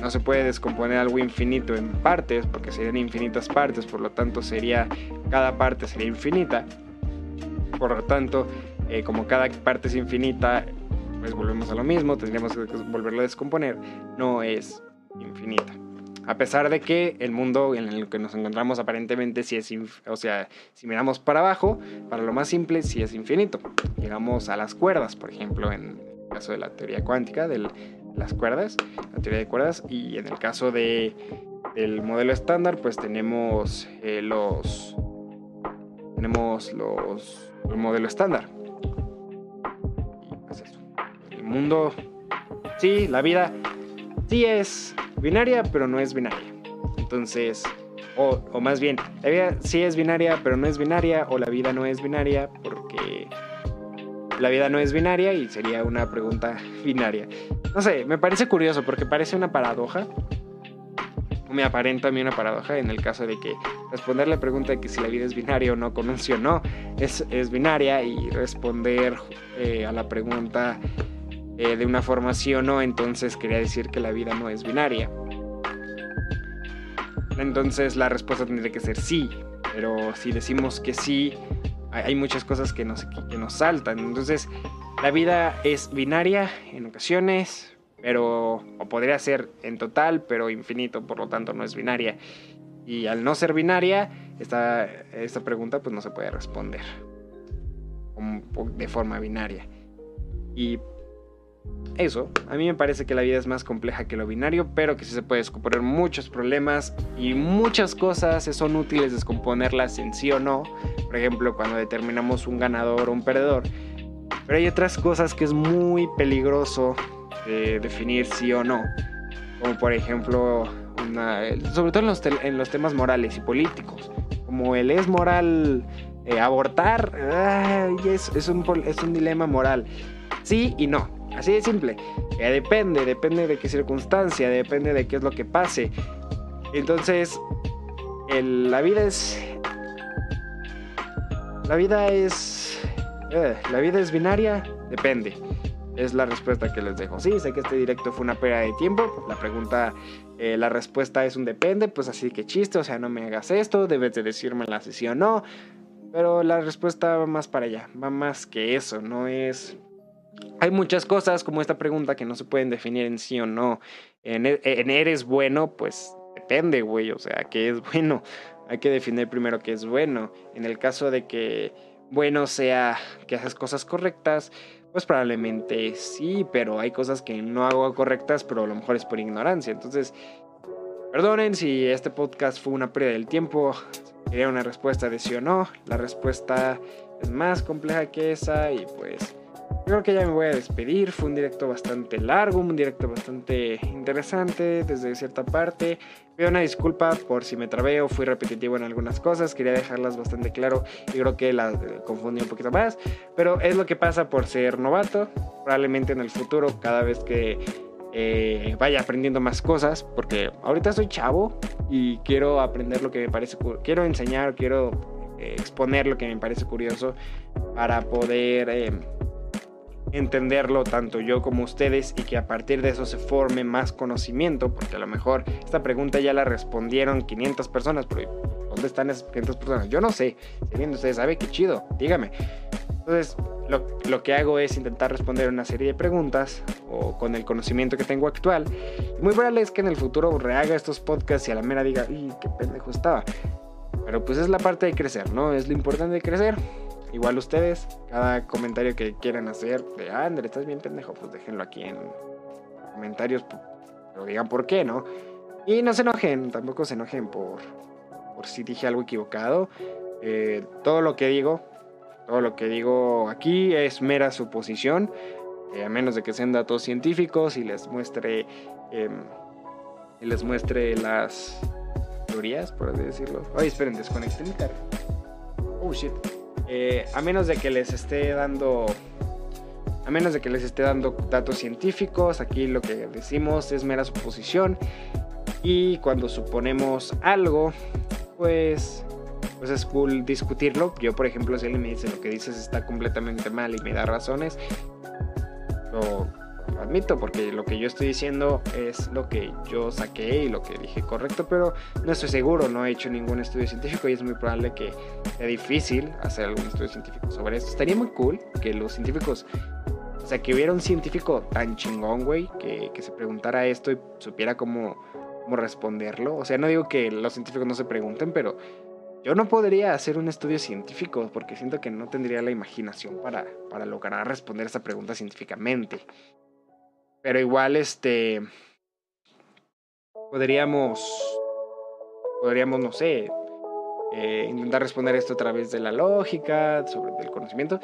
no se puede descomponer algo infinito en partes, porque serían infinitas partes, por lo tanto sería cada parte sería infinita. Por lo tanto, eh, como cada parte es infinita, pues volvemos a lo mismo, tendríamos que volverlo a descomponer. No es infinita. A pesar de que el mundo en el que nos encontramos aparentemente sí es, o sea, si miramos para abajo, para lo más simple sí es infinito. Llegamos a las cuerdas, por ejemplo, en el caso de la teoría cuántica, de las cuerdas, la teoría de cuerdas, y en el caso de, del modelo estándar, pues tenemos eh, los, tenemos los, el modelo estándar. Y pues eso. El mundo, sí, la vida, sí es binaria, pero no es binaria. Entonces, o, o, más bien, la vida sí es binaria, pero no es binaria, o la vida no es binaria, porque la vida no es binaria y sería una pregunta binaria. No sé, me parece curioso porque parece una paradoja. Me aparenta a mí una paradoja en el caso de que responder la pregunta de que si la vida es binaria o no con un sí o no es, es binaria y responder eh, a la pregunta eh, de una forma sí o no, entonces quería decir que la vida no es binaria. Entonces la respuesta tendría que ser sí, pero si decimos que sí, hay muchas cosas que nos, que nos saltan. Entonces la vida es binaria en ocasiones, pero o podría ser en total, pero infinito, por lo tanto no es binaria. Y al no ser binaria, esta, esta pregunta pues no se puede responder de forma binaria. Y eso, a mí me parece que la vida es más compleja que lo binario, pero que sí se puede descomponer muchos problemas y muchas cosas son útiles descomponerlas en sí o no. Por ejemplo, cuando determinamos un ganador o un perdedor. Pero hay otras cosas que es muy peligroso eh, definir sí o no. Como por ejemplo, sobre todo en los, temas morales y políticos. Como el es moral eh, abortar, es, un, es un dilema moral. Sí y no. Así de simple. Depende, depende de qué circunstancia, depende de qué es lo que pase. Entonces, la vida es... La vida es... Eh, la vida es binaria, depende. Es la respuesta que les dejo. Sí, sé que este directo fue una pérdida de tiempo. La pregunta, eh, la respuesta es un depende, pues así que chiste, o sea, no me hagas esto, debes de decirme la sesión no. Pero la respuesta va más para allá, va más que eso, no es hay muchas cosas como esta pregunta que no se pueden definir en sí o no. En, e, eres bueno, pues depende, güey. O sea, ¿qué es bueno? [laughs] Hay que definir primero qué es bueno. En el caso de que bueno sea que haces cosas correctas, pues probablemente sí, pero hay cosas que no hago correctas, pero a lo mejor es por ignorancia. Entonces, perdonen si este podcast fue una pérdida del tiempo. Quería una respuesta de sí o no. La respuesta es más compleja que esa y pues creo que ya me voy a despedir. Fue un directo bastante largo, un directo bastante interesante desde cierta parte. Pido una disculpa por si me trabé o fui repetitivo en algunas cosas. Quería dejarlas bastante claro y creo que las eh, confundí un poquito más. Pero es lo que pasa por ser novato. Probablemente en el futuro, cada vez que eh, vaya aprendiendo más cosas, porque ahorita soy chavo y quiero aprender lo que me parece, quiero enseñar, quiero eh, exponer lo que me parece curioso para poder entenderlo tanto yo como ustedes y que a partir de eso se forme más conocimiento, porque a lo mejor esta pregunta ya la respondieron 500 personas, pero ¿dónde están esas 500 personas? Yo no sé, si de ustedes sabe, qué chido, dígame. Entonces, lo, que hago es intentar responder una serie de preguntas o con el conocimiento que tengo actual. muy probable es que en el futuro rehaga estos podcasts y a la mera diga, ¡y qué pendejo estaba! Pero pues es la parte de crecer, ¿no? Es lo importante de crecer. Igual ustedes, cada comentario que quieran hacer de, ah, André, estás bien pendejo, pues déjenlo aquí en comentarios, pero digan por qué, ¿no? Y no se enojen, tampoco se enojen por, por si dije algo equivocado. Eh, todo lo que digo, todo lo que digo aquí es mera suposición, eh, a menos de que sean datos científicos y les muestre, y les muestre las teorías, por así decirlo. Ay, esperen, desconecté mi cara. Oh shit. Eh, a menos de que les esté dando a menos de que les esté dando datos científicos, aquí lo que decimos es mera suposición y cuando suponemos algo, pues pues es cool discutirlo. Yo, por ejemplo, si alguien me dice lo que dices está completamente mal y me da razones, admito porque lo que yo estoy diciendo es lo que yo saqué y lo que dije correcto, pero no estoy seguro, no he hecho ningún estudio científico y es muy probable que sea difícil hacer algún estudio científico sobre esto. Estaría muy cool que los científicos o sea, que hubiera un científico tan chingón, güey, que, que, se preguntara esto y supiera cómo, cómo responderlo. O sea, no digo que los científicos no se pregunten, pero yo no podría hacer un estudio científico porque siento que no tendría la imaginación para, para lograr responder esa pregunta científicamente. Pero igual, este. Podríamos. Podríamos, no sé. Eh, intentar responder esto a través de la lógica, sobre el conocimiento.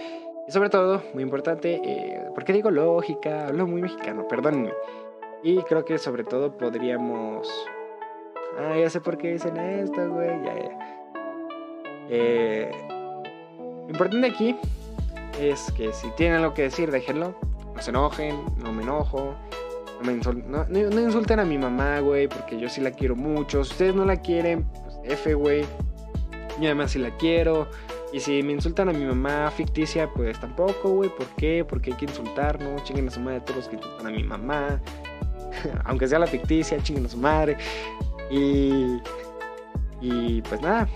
Y sobre todo, muy importante, eh, ¿por qué digo lógica? Hablo muy mexicano, perdónenme. Y creo que sobre todo podríamos. Ah, ya sé por qué dicen esto, güey. Ya, ya. Eh, lo importante aquí es que si tienen algo que decir, déjenlo. Se enojen, no me enojo. No, me insulten a mi mamá, güey, porque yo sí la quiero mucho. Si ustedes no la quieren, pues F, güey. Yo además sí la quiero. Y si me insultan a mi mamá ficticia, pues tampoco, güey. ¿Por qué? Porque hay que insultarnos. Chinguen a su madre todos los que insultan a mi mamá. [laughs] Aunque sea la ficticia, chinguen a su madre. Y. Y pues nada,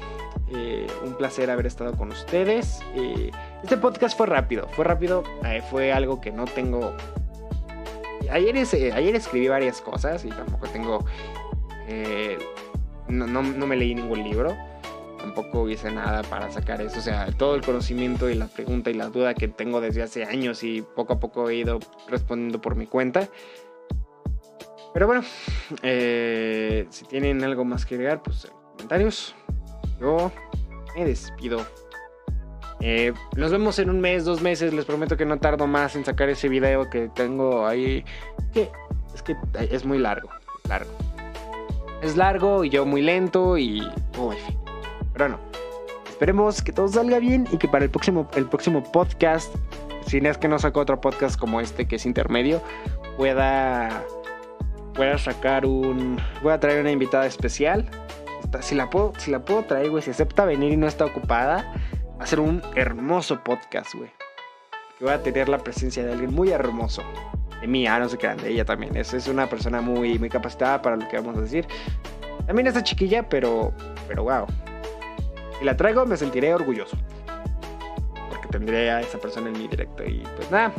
eh, un placer haber estado con ustedes. Eh, este podcast fue rápido, fue rápido, eh, fue algo que no tengo... Ayer, escribí varias cosas y tampoco tengo... No, no, no, me leí ningún libro, tampoco hice nada para sacar eso. O sea, todo el conocimiento y la pregunta y la duda que tengo desde hace años y poco a poco he ido respondiendo por mi cuenta. Pero bueno, si tienen algo más que agregar, pues en comentarios yo me despido. Eh, nos vemos en un mes, dos meses. Les prometo que no tardo más en sacar ese video que tengo ahí. Es que es muy largo. Largo. Es largo y yo muy lento y. Uy, pero no. Esperemos que todo salga bien y que para el próximo, el próximo podcast, si es que no saco otro podcast como este que es intermedio, pueda, pueda sacar un. Voy a traer una invitada especial si la puedo, si la puedo traer, güey, si acepta venir y no está ocupada, va a ser un hermoso podcast, güey. Que voy a tener la presencia de alguien muy hermoso. De mí, ah, no sé qué, de ella también. Es, es una persona muy, muy capacitada para lo que vamos a decir. También está chiquilla, pero, pero wow. Si la traigo, me sentiré orgulloso. Porque tendré a esa persona en mi directo. Y pues nada,